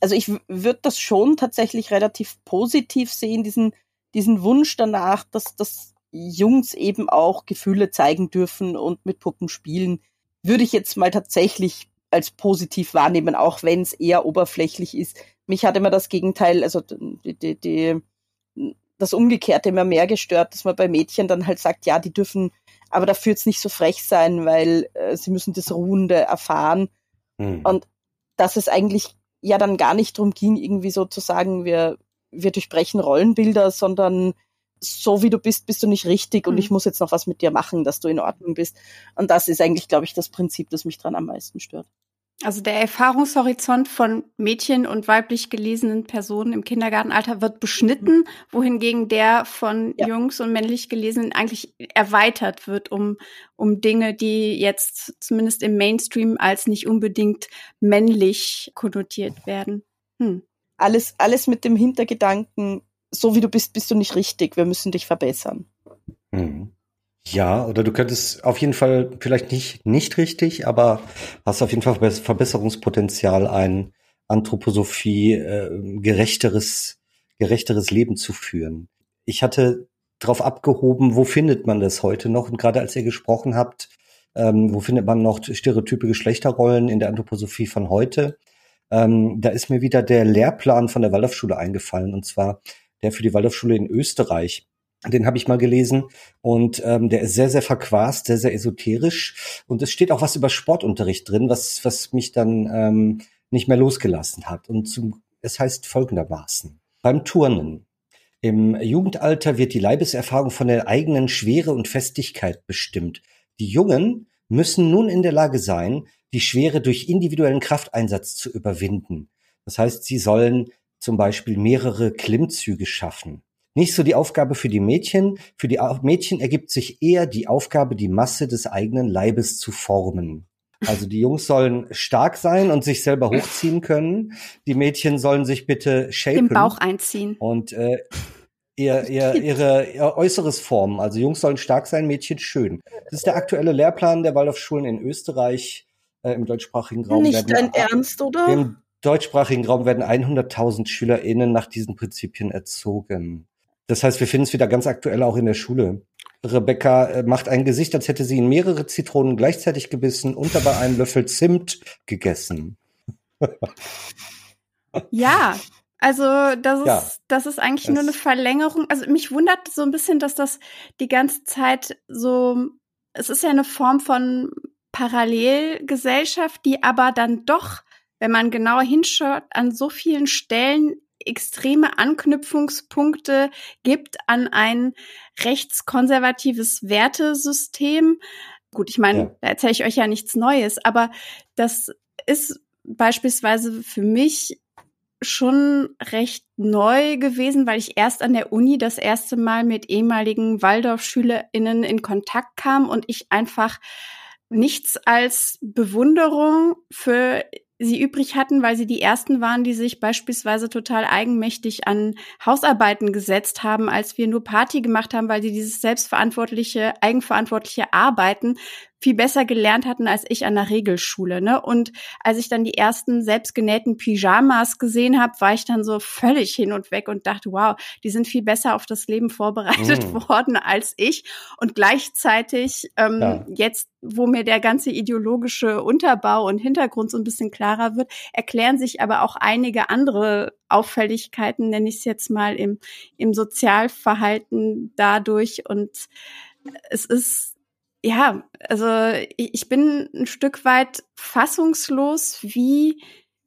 C: also ich würde das schon tatsächlich relativ positiv sehen, diesen, diesen Wunsch danach, dass, dass Jungs eben auch Gefühle zeigen dürfen und mit Puppen spielen, würde ich jetzt mal tatsächlich als positiv wahrnehmen, auch wenn es eher oberflächlich ist. Mich hat immer das Gegenteil, also die, die, die, das Umgekehrte immer mehr gestört, dass man bei Mädchen dann halt sagt, ja, die dürfen aber dafür jetzt nicht so frech sein, weil äh, sie müssen das Ruhende erfahren. Mhm. Und dass es eigentlich ja dann gar nicht darum ging, irgendwie so zu sagen, wir, wir durchbrechen Rollenbilder, sondern so wie du bist, bist du nicht richtig und mhm. ich muss jetzt noch was mit dir machen, dass du in Ordnung bist. Und das ist eigentlich, glaube ich, das Prinzip, das mich dran am meisten stört.
E: Also der Erfahrungshorizont von Mädchen und weiblich gelesenen Personen im Kindergartenalter wird beschnitten, wohingegen der von ja. Jungs und männlich gelesenen eigentlich erweitert wird um, um Dinge, die jetzt zumindest im Mainstream als nicht unbedingt männlich konnotiert werden. Hm.
C: Alles, alles mit dem Hintergedanken, so wie du bist, bist du nicht richtig. Wir müssen dich verbessern.
B: Mhm. Ja, oder du könntest auf jeden Fall vielleicht nicht, nicht richtig, aber hast auf jeden Fall Verbesserungspotenzial, ein Anthroposophie äh, gerechteres, gerechteres Leben zu führen. Ich hatte darauf abgehoben, wo findet man das heute noch? Und gerade als ihr gesprochen habt, ähm, wo findet man noch stereotype Geschlechterrollen in der Anthroposophie von heute? Ähm, da ist mir wieder der Lehrplan von der Waldorfschule eingefallen, und zwar der für die Waldorfschule in Österreich. Den habe ich mal gelesen und ähm, der ist sehr, sehr verquast, sehr, sehr esoterisch. Und es steht auch was über Sportunterricht drin, was, was mich dann ähm, nicht mehr losgelassen hat. Und zum, es heißt folgendermaßen. Beim Turnen. Im Jugendalter wird die Leibeserfahrung von der eigenen Schwere und Festigkeit bestimmt. Die Jungen müssen nun in der Lage sein, die Schwere durch individuellen Krafteinsatz zu überwinden. Das heißt, sie sollen zum Beispiel mehrere Klimmzüge schaffen. Nicht so die Aufgabe für die Mädchen. Für die Mädchen ergibt sich eher die Aufgabe, die Masse des eigenen Leibes zu formen. Also die Jungs sollen stark sein und sich selber hochziehen können. Die Mädchen sollen sich bitte shapen.
E: Den Bauch einziehen.
B: Und äh, ihr, ihr, [LAUGHS] ihre ihr äußeres formen. Also Jungs sollen stark sein, Mädchen schön. Das ist der aktuelle Lehrplan der Waldorfschulen in Österreich äh, im deutschsprachigen Raum.
C: Nicht dein Ernst, oder?
B: Deutschsprachigen Raum werden 100.000 SchülerInnen nach diesen Prinzipien erzogen. Das heißt, wir finden es wieder ganz aktuell auch in der Schule. Rebecca äh, macht ein Gesicht, als hätte sie in mehrere Zitronen gleichzeitig gebissen und dabei einen Löffel Zimt gegessen. [LAUGHS]
E: ja, also das ist, ja, das ist eigentlich nur eine Verlängerung. Also mich wundert so ein bisschen, dass das die ganze Zeit so, es ist ja eine Form von Parallelgesellschaft, die aber dann doch, wenn man genauer hinschaut, an so vielen Stellen extreme Anknüpfungspunkte gibt an ein rechtskonservatives Wertesystem. Gut, ich meine, ja. da erzähle ich euch ja nichts Neues, aber das ist beispielsweise für mich schon recht neu gewesen, weil ich erst an der Uni das erste Mal mit ehemaligen Waldorf-SchülerInnen in Kontakt kam und ich einfach nichts als Bewunderung für sie übrig hatten, weil sie die ersten waren, die sich beispielsweise total eigenmächtig an Hausarbeiten gesetzt haben, als wir nur Party gemacht haben, weil sie dieses selbstverantwortliche, eigenverantwortliche Arbeiten viel besser gelernt hatten als ich an der Regelschule. Ne? Und als ich dann die ersten selbstgenähten Pyjamas gesehen habe, war ich dann so völlig hin und weg und dachte, wow, die sind viel besser auf das Leben vorbereitet mm. worden als ich. Und gleichzeitig ähm, ja. jetzt, wo mir der ganze ideologische Unterbau und Hintergrund so ein bisschen klarer wird, erklären sich aber auch einige andere Auffälligkeiten, nenne ich es jetzt mal, im, im Sozialverhalten dadurch. Und es ist ja, also ich bin ein Stück weit fassungslos, wie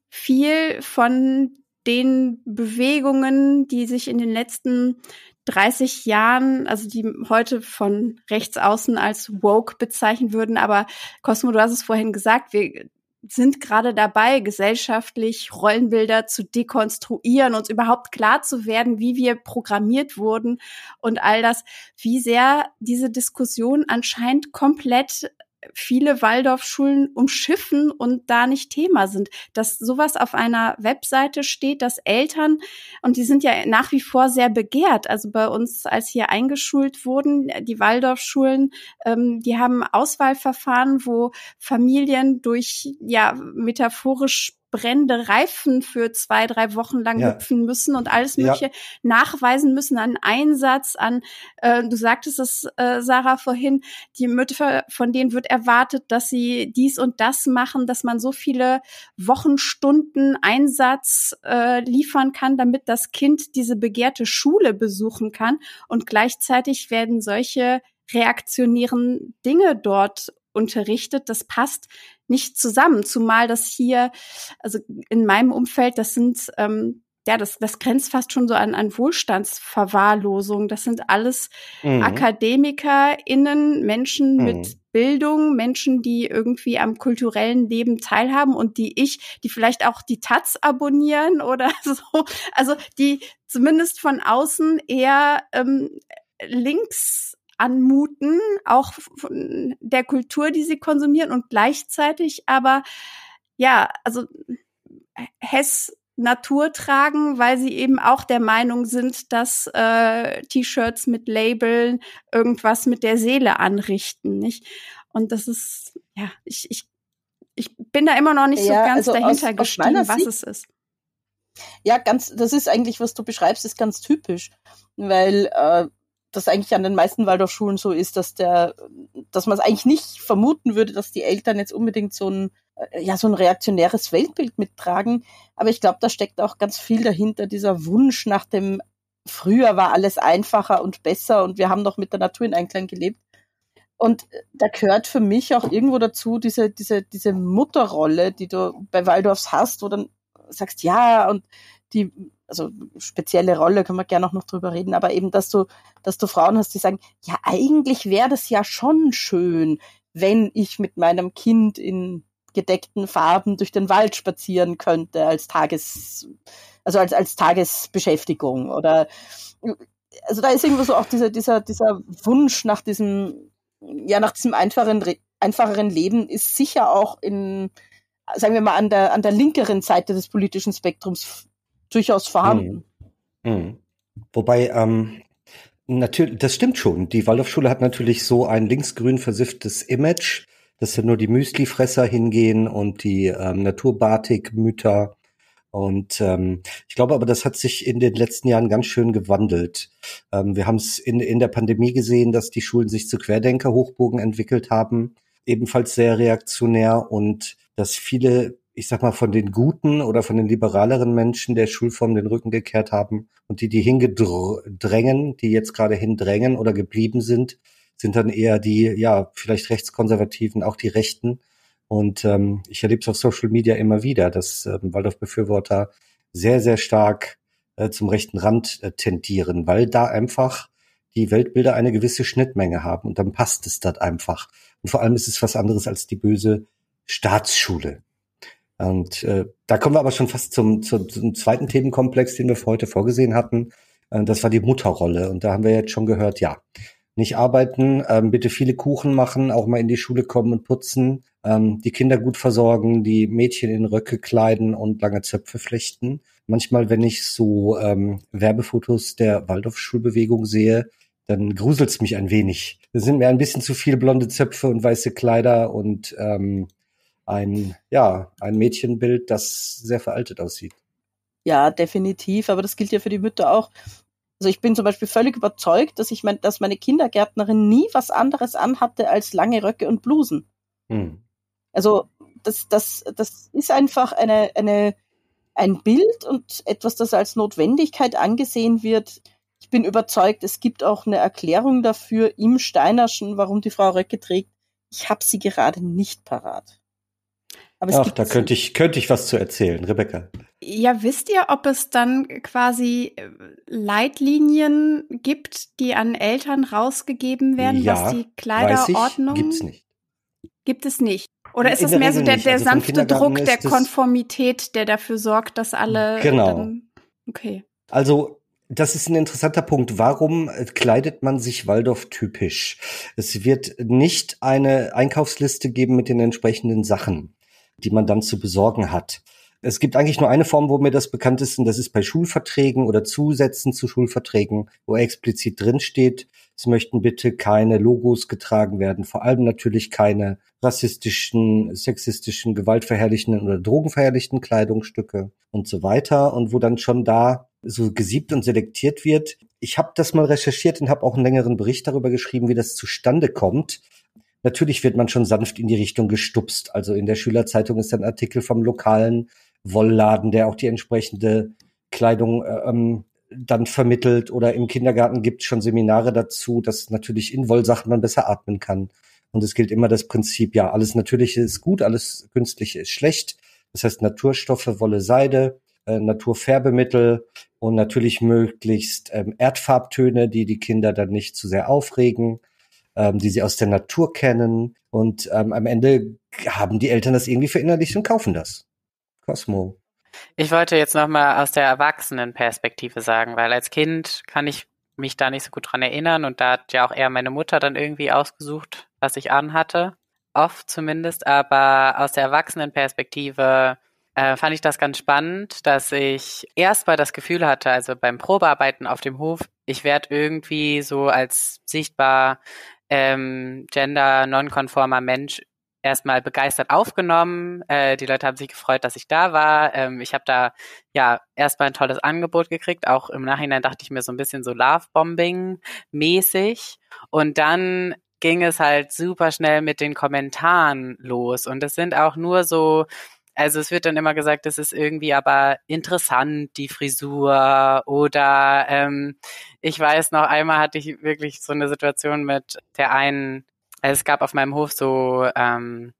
E: viel von den Bewegungen, die sich in den letzten 30 Jahren, also die heute von rechts außen als woke bezeichnen würden, aber Cosmo, du hast es vorhin gesagt, wir sind gerade dabei, gesellschaftlich Rollenbilder zu dekonstruieren, uns überhaupt klar zu werden, wie wir programmiert wurden und all das, wie sehr diese Diskussion anscheinend komplett viele Waldorfschulen umschiffen und da nicht Thema sind. Dass sowas auf einer Webseite steht, dass Eltern, und die sind ja nach wie vor sehr begehrt, also bei uns, als hier eingeschult wurden, die Waldorfschulen, ähm, die haben Auswahlverfahren, wo Familien durch, ja, metaphorisch brennende Reifen für zwei, drei Wochen lang ja. hüpfen müssen und alles Mögliche ja. nachweisen müssen an Einsatz, an, äh, du sagtest es, äh, Sarah, vorhin, die Mütter, von denen wird erwartet, dass sie dies und das machen, dass man so viele Wochenstunden Einsatz äh, liefern kann, damit das Kind diese begehrte Schule besuchen kann. Und gleichzeitig werden solche reaktionären Dinge dort unterrichtet. Das passt nicht zusammen, zumal das hier, also in meinem Umfeld, das sind ähm, ja, das, das grenzt fast schon so an, an Wohlstandsverwahrlosung. Das sind alles mhm. AkademikerInnen, Menschen mhm. mit Bildung, Menschen, die irgendwie am kulturellen Leben teilhaben und die ich, die vielleicht auch die Taz abonnieren [LAUGHS] oder so. Also die zumindest von außen eher ähm, links anmuten, auch von der Kultur, die sie konsumieren und gleichzeitig aber, ja, also Hess Natur tragen, weil sie eben auch der Meinung sind, dass äh, T-Shirts mit Labeln irgendwas mit der Seele anrichten, nicht? Und das ist, ja, ich, ich, ich bin da immer noch nicht ja, so ganz also dahinter aus, gestiegen, aus was Sicht, es ist.
C: Ja, ganz, das ist eigentlich, was du beschreibst, ist ganz typisch, weil äh, das eigentlich an den meisten Waldorfschulen so ist, dass der, dass man es eigentlich nicht vermuten würde, dass die Eltern jetzt unbedingt so ein, äh, ja, so ein reaktionäres Weltbild mittragen. Aber ich glaube, da steckt auch ganz viel dahinter, dieser Wunsch nach dem, früher war alles einfacher und besser und wir haben doch mit der Natur in Einklang gelebt. Und da gehört für mich auch irgendwo dazu diese, diese, diese Mutterrolle, die du bei Waldorfs hast, wo dann sagst, ja, und die also spezielle Rolle, können wir gerne auch noch drüber reden, aber eben, dass du, dass du Frauen hast, die sagen, ja, eigentlich wäre das ja schon schön, wenn ich mit meinem Kind in gedeckten Farben durch den Wald spazieren könnte als Tages, also als, als Tagesbeschäftigung oder, also da ist irgendwo so auch dieser, dieser, dieser Wunsch nach diesem, ja, nach diesem einfacheren, einfacheren Leben ist sicher auch in, sagen wir mal, an der, an der linkeren Seite des politischen Spektrums durchaus vorhanden.
B: Mhm. Mhm. Wobei, ähm, natürlich, das stimmt schon. Die Waldorfschule hat natürlich so ein linksgrün versifftes Image, dass da nur die Müslifresser hingehen und die ähm, Naturbatik-Mütter. Und ähm, ich glaube aber, das hat sich in den letzten Jahren ganz schön gewandelt. Ähm, wir haben es in, in der Pandemie gesehen, dass die Schulen sich zu Querdenker-Hochburgen entwickelt haben, ebenfalls sehr reaktionär und dass viele ich sag mal, von den guten oder von den liberaleren Menschen der Schulform den Rücken gekehrt haben und die, die hingedrängen, die jetzt gerade hindrängen oder geblieben sind, sind dann eher die, ja, vielleicht rechtskonservativen, auch die Rechten. Und ähm, ich erlebe es auf Social Media immer wieder, dass ähm, Waldorf-Befürworter sehr, sehr stark äh, zum rechten Rand äh, tendieren, weil da einfach die Weltbilder eine gewisse Schnittmenge haben und dann passt es dort einfach. Und vor allem ist es was anderes als die böse Staatsschule. Und äh, da kommen wir aber schon fast zum, zum, zum zweiten Themenkomplex, den wir für heute vorgesehen hatten. Äh, das war die Mutterrolle. Und da haben wir jetzt schon gehört, ja, nicht arbeiten, ähm, bitte viele Kuchen machen, auch mal in die Schule kommen und putzen, ähm, die Kinder gut versorgen, die Mädchen in Röcke kleiden und lange Zöpfe flechten. Manchmal, wenn ich so ähm, Werbefotos der Waldorfschulbewegung sehe, dann gruselt's mich ein wenig. Es sind mir ein bisschen zu viele blonde Zöpfe und weiße Kleider und ähm, ein, ja, ein Mädchenbild, das sehr veraltet aussieht.
C: Ja, definitiv, aber das gilt ja für die Mütter auch. Also ich bin zum Beispiel völlig überzeugt, dass ich mein, dass meine Kindergärtnerin nie was anderes anhatte als lange Röcke und Blusen. Hm. Also das, das, das ist einfach eine, eine, ein Bild und etwas, das als Notwendigkeit angesehen wird. Ich bin überzeugt, es gibt auch eine Erklärung dafür im Steinerschen, warum die Frau Röcke trägt. Ich habe sie gerade nicht parat.
B: Aber Ach, da könnte ich, könnte ich was zu erzählen, Rebecca.
E: Ja, wisst ihr, ob es dann quasi äh, Leitlinien gibt, die an Eltern rausgegeben werden,
B: ja,
E: was die Kleiderordnung?
B: Gibt es nicht.
E: Gibt es nicht. Oder ist es mehr so der, der also sanfte Druck der Konformität, der dafür sorgt, dass alle.
B: Genau. Dann,
E: okay.
B: Also das ist ein interessanter Punkt. Warum äh, kleidet man sich Waldorf typisch? Es wird nicht eine Einkaufsliste geben mit den entsprechenden Sachen die man dann zu besorgen hat. Es gibt eigentlich nur eine Form, wo mir das bekannt ist, und das ist bei Schulverträgen oder Zusätzen zu Schulverträgen, wo explizit drin steht, es möchten bitte keine Logos getragen werden, vor allem natürlich keine rassistischen, sexistischen, gewaltverherrlichenden oder drogenverherrlichten Kleidungsstücke und so weiter. Und wo dann schon da so gesiebt und selektiert wird. Ich habe das mal recherchiert und habe auch einen längeren Bericht darüber geschrieben, wie das zustande kommt. Natürlich wird man schon sanft in die Richtung gestupst. Also in der Schülerzeitung ist ein Artikel vom lokalen Wollladen, der auch die entsprechende Kleidung äh, ähm, dann vermittelt. Oder im Kindergarten gibt es schon Seminare dazu, dass natürlich in Wollsachen man besser atmen kann. Und es gilt immer das Prinzip, ja, alles Natürliche ist gut, alles Künstliche ist schlecht. Das heißt Naturstoffe, Wolle, Seide, äh, Naturfärbemittel und natürlich möglichst ähm, Erdfarbtöne, die die Kinder dann nicht zu sehr aufregen ähm, die sie aus der Natur kennen. Und ähm, am Ende haben die Eltern das irgendwie verinnerlicht und kaufen das. Cosmo.
D: Ich wollte jetzt nochmal aus der Erwachsenenperspektive sagen, weil als Kind kann ich mich da nicht so gut dran erinnern und da hat ja auch eher meine Mutter dann irgendwie ausgesucht, was ich anhatte. Oft zumindest, aber aus der Erwachsenenperspektive äh, fand ich das ganz spannend, dass ich erst mal das Gefühl hatte, also beim Probearbeiten auf dem Hof, ich werde irgendwie so als sichtbar ähm, gender-nonkonformer Mensch erstmal begeistert aufgenommen. Äh, die Leute haben sich gefreut, dass ich da war. Ähm, ich habe da ja erstmal ein tolles Angebot gekriegt. Auch im Nachhinein dachte ich mir so ein bisschen so Love-Bombing-mäßig. Und dann ging es halt super schnell mit den Kommentaren los. Und es sind auch nur so also es wird dann immer gesagt, das ist irgendwie aber interessant, die Frisur. Oder ähm, ich weiß noch, einmal hatte ich wirklich so eine Situation mit der einen, also es gab auf meinem Hof so, ähm,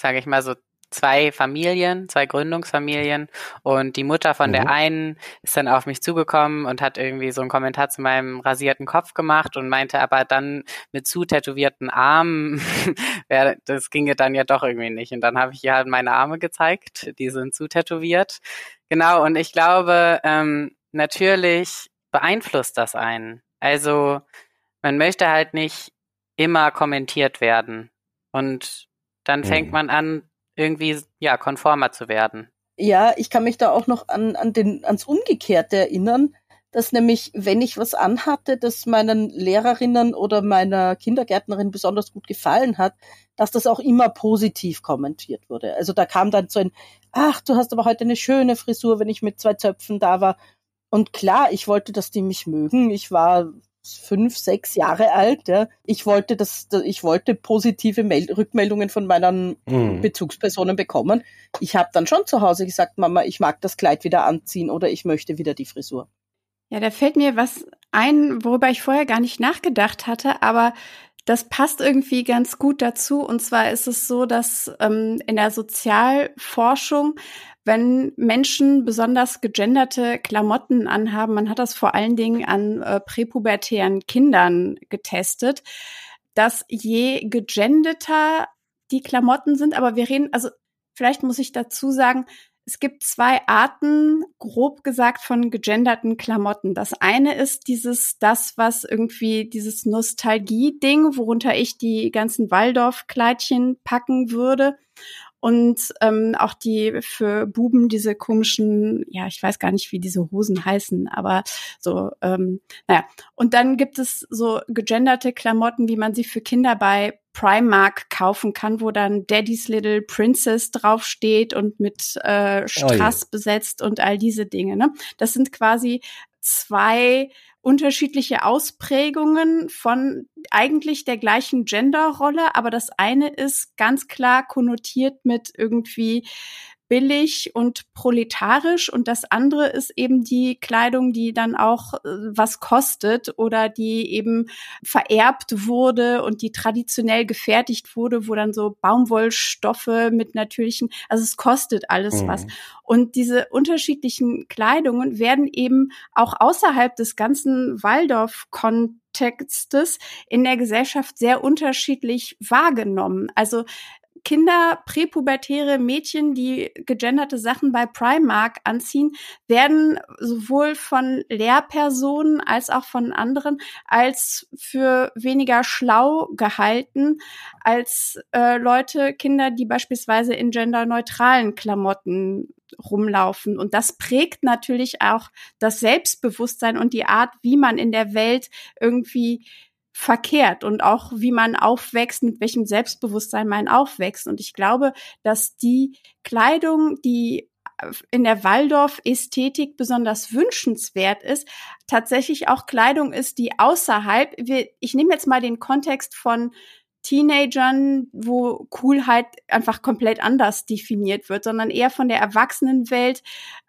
D: sage ich mal, so zwei Familien, zwei Gründungsfamilien und die Mutter von mhm. der einen ist dann auf mich zugekommen und hat irgendwie so einen Kommentar zu meinem rasierten Kopf gemacht und meinte aber dann mit zu tätowierten Armen, [LAUGHS] das ginge dann ja doch irgendwie nicht. Und dann habe ich ihr halt meine Arme gezeigt, die sind zu tätowiert. Genau, und ich glaube, ähm, natürlich beeinflusst das einen. Also man möchte halt nicht immer kommentiert werden. Und dann fängt mhm. man an, irgendwie ja konformer zu werden.
C: Ja, ich kann mich da auch noch an, an den, ans Umgekehrte erinnern, dass nämlich, wenn ich was anhatte, das meinen Lehrerinnen oder meiner Kindergärtnerin besonders gut gefallen hat, dass das auch immer positiv kommentiert wurde. Also da kam dann so ein, ach, du hast aber heute eine schöne Frisur, wenn ich mit zwei Zöpfen da war. Und klar, ich wollte, dass die mich mögen. Ich war fünf, sechs Jahre alt. Ja. Ich wollte das, ich wollte positive Mel Rückmeldungen von meinen mhm. Bezugspersonen bekommen. Ich habe dann schon zu Hause gesagt, Mama, ich mag das Kleid wieder anziehen oder ich möchte wieder die Frisur.
E: Ja, da fällt mir was ein, worüber ich vorher gar nicht nachgedacht hatte, aber das passt irgendwie ganz gut dazu. Und zwar ist es so, dass ähm, in der Sozialforschung wenn Menschen besonders gegenderte Klamotten anhaben, man hat das vor allen Dingen an äh, präpubertären Kindern getestet, dass je gegendeter die Klamotten sind, aber wir reden, also vielleicht muss ich dazu sagen, es gibt zwei Arten, grob gesagt, von gegenderten Klamotten. Das eine ist dieses, das, was irgendwie dieses Nostalgie-Ding, worunter ich die ganzen Waldorf-Kleidchen packen würde. Und ähm, auch die für Buben diese komischen, ja, ich weiß gar nicht, wie diese Hosen heißen, aber so, ähm, naja. Und dann gibt es so gegenderte Klamotten, wie man sie für Kinder bei Primark kaufen kann, wo dann Daddy's Little Princess draufsteht und mit äh, Strass oh, besetzt und all diese Dinge. Ne? Das sind quasi zwei unterschiedliche Ausprägungen von eigentlich der gleichen Genderrolle, aber das eine ist ganz klar konnotiert mit irgendwie billig und proletarisch und das andere ist eben die Kleidung, die dann auch äh, was kostet oder die eben vererbt wurde und die traditionell gefertigt wurde, wo dann so Baumwollstoffe mit natürlichen, also es kostet alles mhm. was. Und diese unterschiedlichen Kleidungen werden eben auch außerhalb des ganzen Waldorf-Kontextes in der Gesellschaft sehr unterschiedlich wahrgenommen. Also Kinder, präpubertäre Mädchen, die gegenderte Sachen bei Primark anziehen, werden sowohl von Lehrpersonen als auch von anderen als für weniger schlau gehalten als äh, Leute, Kinder, die beispielsweise in genderneutralen Klamotten rumlaufen. Und das prägt natürlich auch das Selbstbewusstsein und die Art, wie man in der Welt irgendwie verkehrt und auch wie man aufwächst, mit welchem Selbstbewusstsein man aufwächst. Und ich glaube, dass die Kleidung, die in der Waldorf-Ästhetik besonders wünschenswert ist, tatsächlich auch Kleidung ist, die außerhalb, ich nehme jetzt mal den Kontext von Teenagern, wo Coolheit einfach komplett anders definiert wird, sondern eher von der Erwachsenenwelt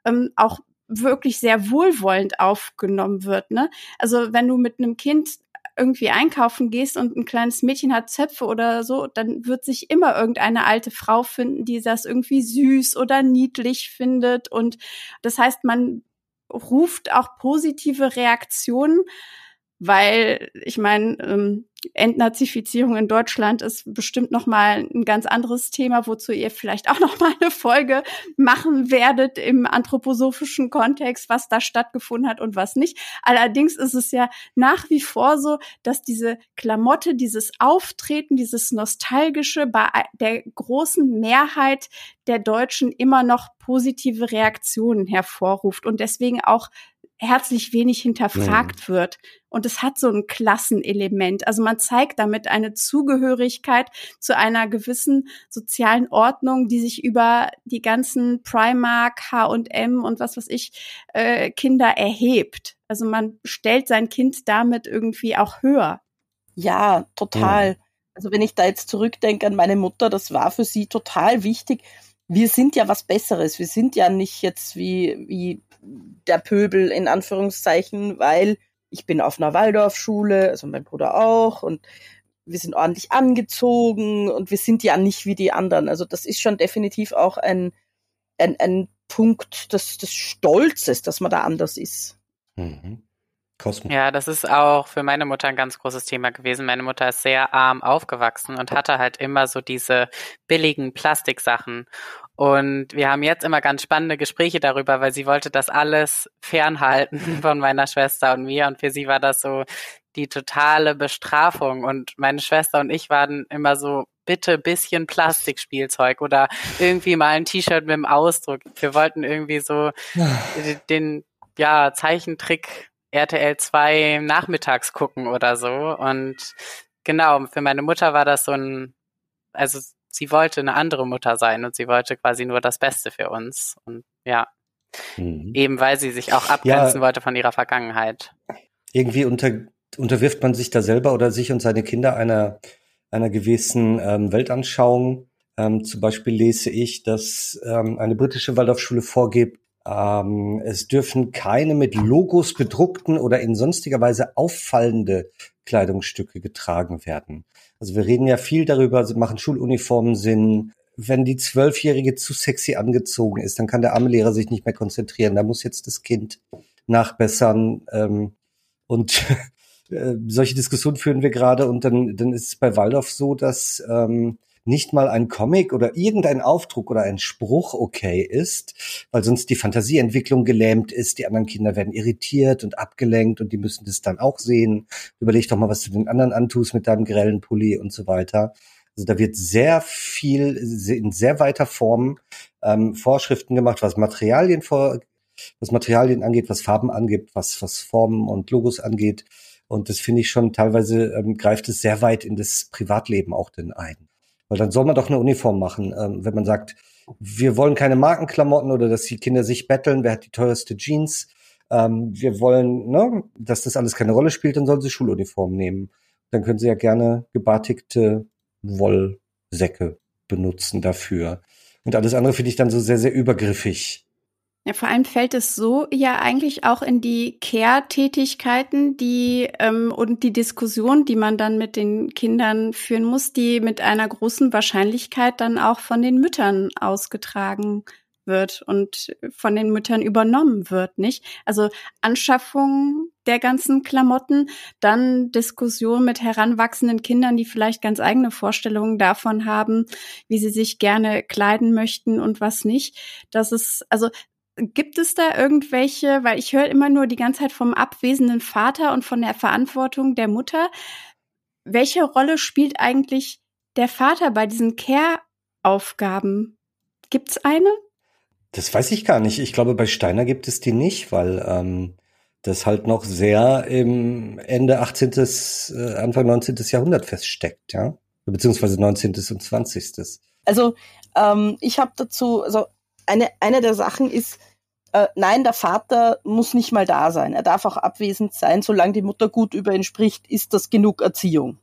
E: ähm, auch wirklich sehr wohlwollend aufgenommen wird. Ne? Also wenn du mit einem Kind irgendwie einkaufen gehst und ein kleines Mädchen hat Zöpfe oder so, dann wird sich immer irgendeine alte Frau finden, die das irgendwie süß oder niedlich findet. Und das heißt, man ruft auch positive Reaktionen, weil ich meine, ähm, Entnazifizierung in Deutschland ist bestimmt noch mal ein ganz anderes Thema, wozu ihr vielleicht auch noch mal eine Folge machen werdet im anthroposophischen Kontext, was da stattgefunden hat und was nicht. Allerdings ist es ja nach wie vor so, dass diese Klamotte, dieses Auftreten, dieses nostalgische bei der großen Mehrheit der Deutschen immer noch positive Reaktionen hervorruft und deswegen auch herzlich wenig hinterfragt mhm. wird. Und es hat so ein Klassenelement. Also man zeigt damit eine Zugehörigkeit zu einer gewissen sozialen Ordnung, die sich über die ganzen Primark, H&M und was weiß ich, äh, Kinder erhebt. Also man stellt sein Kind damit irgendwie auch höher.
C: Ja, total. Mhm. Also wenn ich da jetzt zurückdenke an meine Mutter, das war für sie total wichtig. Wir sind ja was Besseres. Wir sind ja nicht jetzt wie, wie der Pöbel in Anführungszeichen, weil ich bin auf einer Waldorfschule, also mein Bruder auch und wir sind ordentlich angezogen und wir sind ja nicht wie die anderen. Also das ist schon definitiv auch ein, ein, ein Punkt des, des Stolzes, dass man da anders ist. Mhm.
D: Cosmo. Ja, das ist auch für meine Mutter ein ganz großes Thema gewesen. Meine Mutter ist sehr arm aufgewachsen und hatte halt immer so diese billigen Plastiksachen. Und wir haben jetzt immer ganz spannende Gespräche darüber, weil sie wollte das alles fernhalten [LAUGHS] von meiner Schwester und mir. Und für sie war das so die totale Bestrafung. Und meine Schwester und ich waren immer so, bitte bisschen Plastikspielzeug oder irgendwie mal ein T-Shirt mit dem Ausdruck. Wir wollten irgendwie so [SIGHS] den, ja, Zeichentrick RTL 2 nachmittags gucken oder so. Und genau, für meine Mutter war das so ein, also sie wollte eine andere Mutter sein und sie wollte quasi nur das Beste für uns. Und ja, mhm. eben weil sie sich auch abgrenzen ja, wollte von ihrer Vergangenheit.
B: Irgendwie unter, unterwirft man sich da selber oder sich und seine Kinder einer, einer gewissen ähm, Weltanschauung. Ähm, zum Beispiel lese ich, dass ähm, eine britische Waldorfschule vorgibt, ähm, es dürfen keine mit Logos bedruckten oder in sonstiger Weise auffallende Kleidungsstücke getragen werden. Also wir reden ja viel darüber, machen Schuluniformen Sinn. Wenn die Zwölfjährige zu sexy angezogen ist, dann kann der arme Lehrer sich nicht mehr konzentrieren. Da muss jetzt das Kind nachbessern. Ähm, und [LAUGHS] äh, solche Diskussionen führen wir gerade. Und dann, dann ist es bei Waldorf so, dass ähm, nicht mal ein Comic oder irgendein Aufdruck oder ein Spruch okay ist, weil sonst die Fantasieentwicklung gelähmt ist, die anderen Kinder werden irritiert und abgelenkt und die müssen das dann auch sehen. Überleg doch mal, was du den anderen antust mit deinem grellen Pulli und so weiter. Also da wird sehr viel in sehr weiter Form ähm, Vorschriften gemacht, was Materialien vor, was Materialien angeht, was Farben angeht, was was Formen und Logos angeht. Und das finde ich schon teilweise ähm, greift es sehr weit in das Privatleben auch denn ein. Weil dann soll man doch eine Uniform machen, ähm, wenn man sagt, wir wollen keine Markenklamotten oder dass die Kinder sich betteln, wer hat die teuerste Jeans. Ähm, wir wollen, ne, dass das alles keine Rolle spielt, dann sollen sie Schuluniform nehmen. Dann können sie ja gerne gebartigte Wollsäcke benutzen dafür. Und alles andere finde ich dann so sehr, sehr übergriffig.
E: Ja, vor allem fällt es so ja eigentlich auch in die Care-Tätigkeiten, die ähm, und die Diskussion, die man dann mit den Kindern führen muss, die mit einer großen Wahrscheinlichkeit dann auch von den Müttern ausgetragen wird und von den Müttern übernommen wird, nicht? Also Anschaffung der ganzen Klamotten, dann Diskussion mit heranwachsenden Kindern, die vielleicht ganz eigene Vorstellungen davon haben, wie sie sich gerne kleiden möchten und was nicht. Das ist, also Gibt es da irgendwelche, weil ich höre immer nur die ganze Zeit vom abwesenden Vater und von der Verantwortung der Mutter. Welche Rolle spielt eigentlich der Vater bei diesen Care-Aufgaben? Gibt es eine?
B: Das weiß ich gar nicht. Ich glaube, bei Steiner gibt es die nicht, weil ähm, das halt noch sehr im Ende 18., äh, Anfang 19. Jahrhundert feststeckt, ja. Beziehungsweise 19. und 20.
C: Also ähm, ich habe dazu, also eine, eine der Sachen ist, äh, nein, der Vater muss nicht mal da sein. Er darf auch abwesend sein. Solange die Mutter gut über ihn spricht, ist das genug Erziehung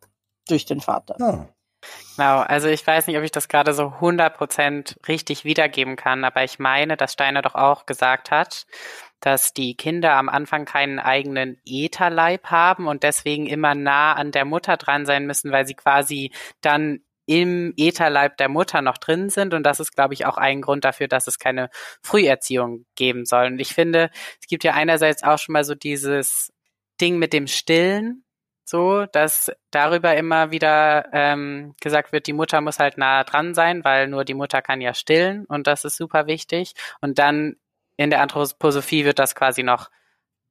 C: durch den Vater.
D: Ah. Genau, also ich weiß nicht, ob ich das gerade so 100% richtig wiedergeben kann, aber ich meine, dass Steiner doch auch gesagt hat, dass die Kinder am Anfang keinen eigenen Ätherleib haben und deswegen immer nah an der Mutter dran sein müssen, weil sie quasi dann im Ätherleib der Mutter noch drin sind. Und das ist, glaube ich, auch ein Grund dafür, dass es keine Früherziehung geben soll. Und ich finde, es gibt ja einerseits auch schon mal so dieses Ding mit dem Stillen, so, dass darüber immer wieder ähm, gesagt wird, die Mutter muss halt nah dran sein, weil nur die Mutter kann ja stillen und das ist super wichtig. Und dann in der Anthroposophie wird das quasi noch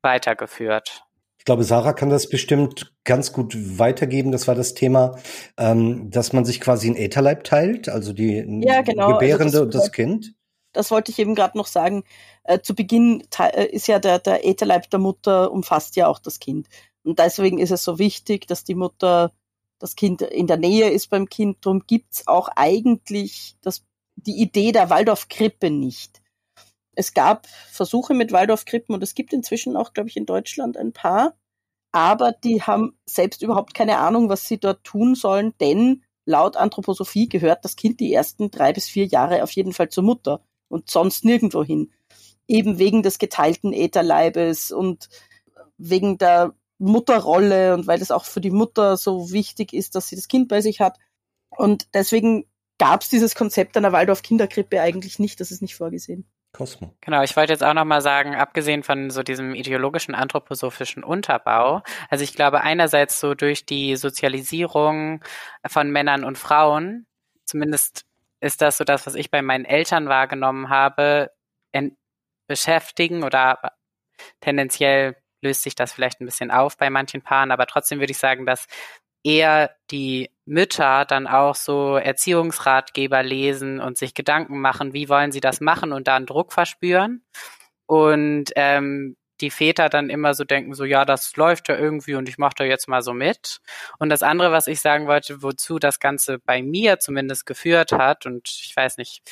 D: weitergeführt.
B: Ich glaube, Sarah kann das bestimmt ganz gut weitergeben. Das war das Thema, ähm, dass man sich quasi ein Ätherleib teilt, also die
C: ja, genau.
B: Gebärende also das, und das Kind.
C: Das wollte ich eben gerade noch sagen. Äh, zu Beginn äh, ist ja der, der Ätherleib der Mutter umfasst ja auch das Kind. Und deswegen ist es so wichtig, dass die Mutter das Kind in der Nähe ist beim Kind. Darum gibt's auch eigentlich das, die Idee der Waldorfkrippe nicht. Es gab Versuche mit Waldorfkrippen und es gibt inzwischen auch, glaube ich, in Deutschland ein paar. Aber die haben selbst überhaupt keine Ahnung, was sie dort tun sollen, denn laut Anthroposophie gehört das Kind die ersten drei bis vier Jahre auf jeden Fall zur Mutter und sonst nirgendwo hin. Eben wegen des geteilten Ätherleibes und wegen der Mutterrolle und weil es auch für die Mutter so wichtig ist, dass sie das Kind bei sich hat. Und deswegen gab es dieses Konzept einer Waldorf-Kinderkrippe eigentlich nicht, das ist nicht vorgesehen.
D: Cosmo. Genau, ich wollte jetzt auch nochmal sagen, abgesehen von so diesem ideologischen anthroposophischen Unterbau, also ich glaube einerseits so durch die Sozialisierung von Männern und Frauen, zumindest ist das so das, was ich bei meinen Eltern wahrgenommen habe, beschäftigen oder tendenziell löst sich das vielleicht ein bisschen auf bei manchen Paaren, aber trotzdem würde ich sagen, dass eher die Mütter dann auch so Erziehungsratgeber lesen und sich Gedanken machen, wie wollen sie das machen und da einen Druck verspüren. Und ähm, die Väter dann immer so denken, so ja, das läuft ja irgendwie und ich mache da jetzt mal so mit. Und das andere, was ich sagen wollte, wozu das Ganze bei mir zumindest geführt hat, und ich weiß nicht,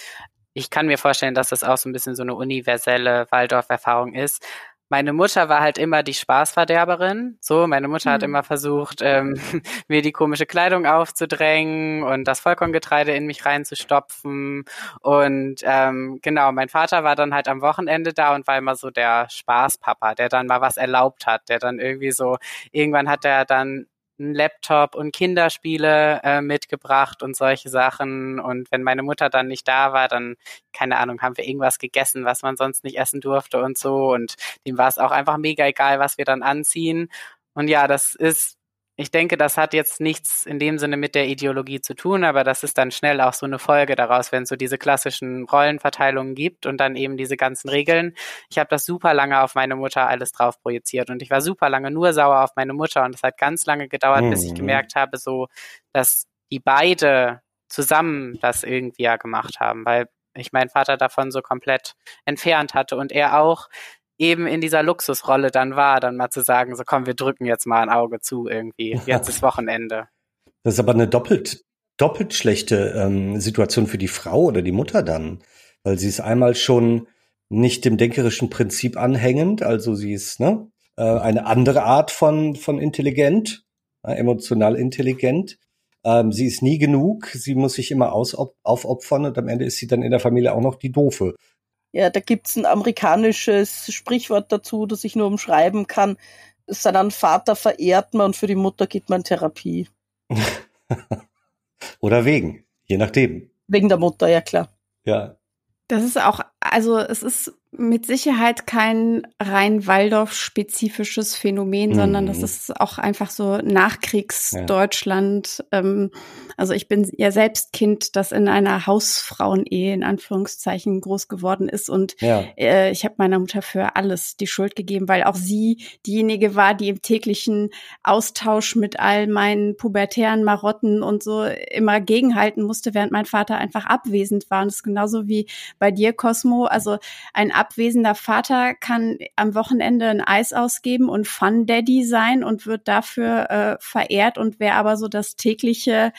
D: ich kann mir vorstellen, dass das auch so ein bisschen so eine universelle Waldorf-Erfahrung ist, meine Mutter war halt immer die Spaßverderberin. So, meine Mutter mhm. hat immer versucht, ähm, [LAUGHS] mir die komische Kleidung aufzudrängen und das Vollkorngetreide in mich reinzustopfen. Und ähm, genau, mein Vater war dann halt am Wochenende da und war immer so der Spaßpapa, der dann mal was erlaubt hat, der dann irgendwie so, irgendwann hat er dann einen Laptop und Kinderspiele äh, mitgebracht und solche Sachen. Und wenn meine Mutter dann nicht da war, dann, keine Ahnung, haben wir irgendwas gegessen, was man sonst nicht essen durfte und so. Und dem war es auch einfach mega egal, was wir dann anziehen. Und ja, das ist ich denke, das hat jetzt nichts in dem Sinne mit der Ideologie zu tun, aber das ist dann schnell auch so eine Folge daraus, wenn es so diese klassischen Rollenverteilungen gibt und dann eben diese ganzen Regeln. Ich habe das super lange auf meine Mutter alles drauf projiziert und ich war super lange nur sauer auf meine Mutter und es hat ganz lange gedauert, mhm. bis ich mhm. gemerkt habe, so, dass die beide zusammen das irgendwie ja gemacht haben, weil ich meinen Vater davon so komplett entfernt hatte und er auch eben in dieser Luxusrolle dann war, dann mal zu sagen, so komm, wir drücken jetzt mal ein Auge zu irgendwie. Jetzt ist Wochenende.
B: Das ist aber eine doppelt, doppelt schlechte ähm, Situation für die Frau oder die Mutter dann, weil sie ist einmal schon nicht dem denkerischen Prinzip anhängend, also sie ist ne, äh, eine andere Art von, von intelligent, äh, emotional intelligent. Ähm, sie ist nie genug, sie muss sich immer aus, aufopfern und am Ende ist sie dann in der Familie auch noch die Doofe.
C: Ja, da gibt's ein amerikanisches Sprichwort dazu, das ich nur umschreiben kann. Seinen Vater verehrt man und für die Mutter geht man in Therapie. [LAUGHS]
B: Oder wegen, je nachdem.
C: Wegen der Mutter, ja klar.
B: Ja.
E: Das ist auch, also es ist mit Sicherheit kein rein Waldorf-spezifisches Phänomen, mhm. sondern das ist auch einfach so Nachkriegsdeutschland. Ja. Ähm, also ich bin ja selbst Kind, das in einer Hausfrauenehe in Anführungszeichen groß geworden ist und ja. äh, ich habe meiner Mutter für alles die Schuld gegeben, weil auch sie diejenige war, die im täglichen Austausch mit all meinen pubertären Marotten und so immer gegenhalten musste, während mein Vater einfach abwesend war. Und das ist genauso wie bei dir, Cosmo. Also ein abwesender Vater kann am Wochenende ein Eis ausgeben und Fun Daddy sein und wird dafür äh, verehrt und wer aber so das tägliche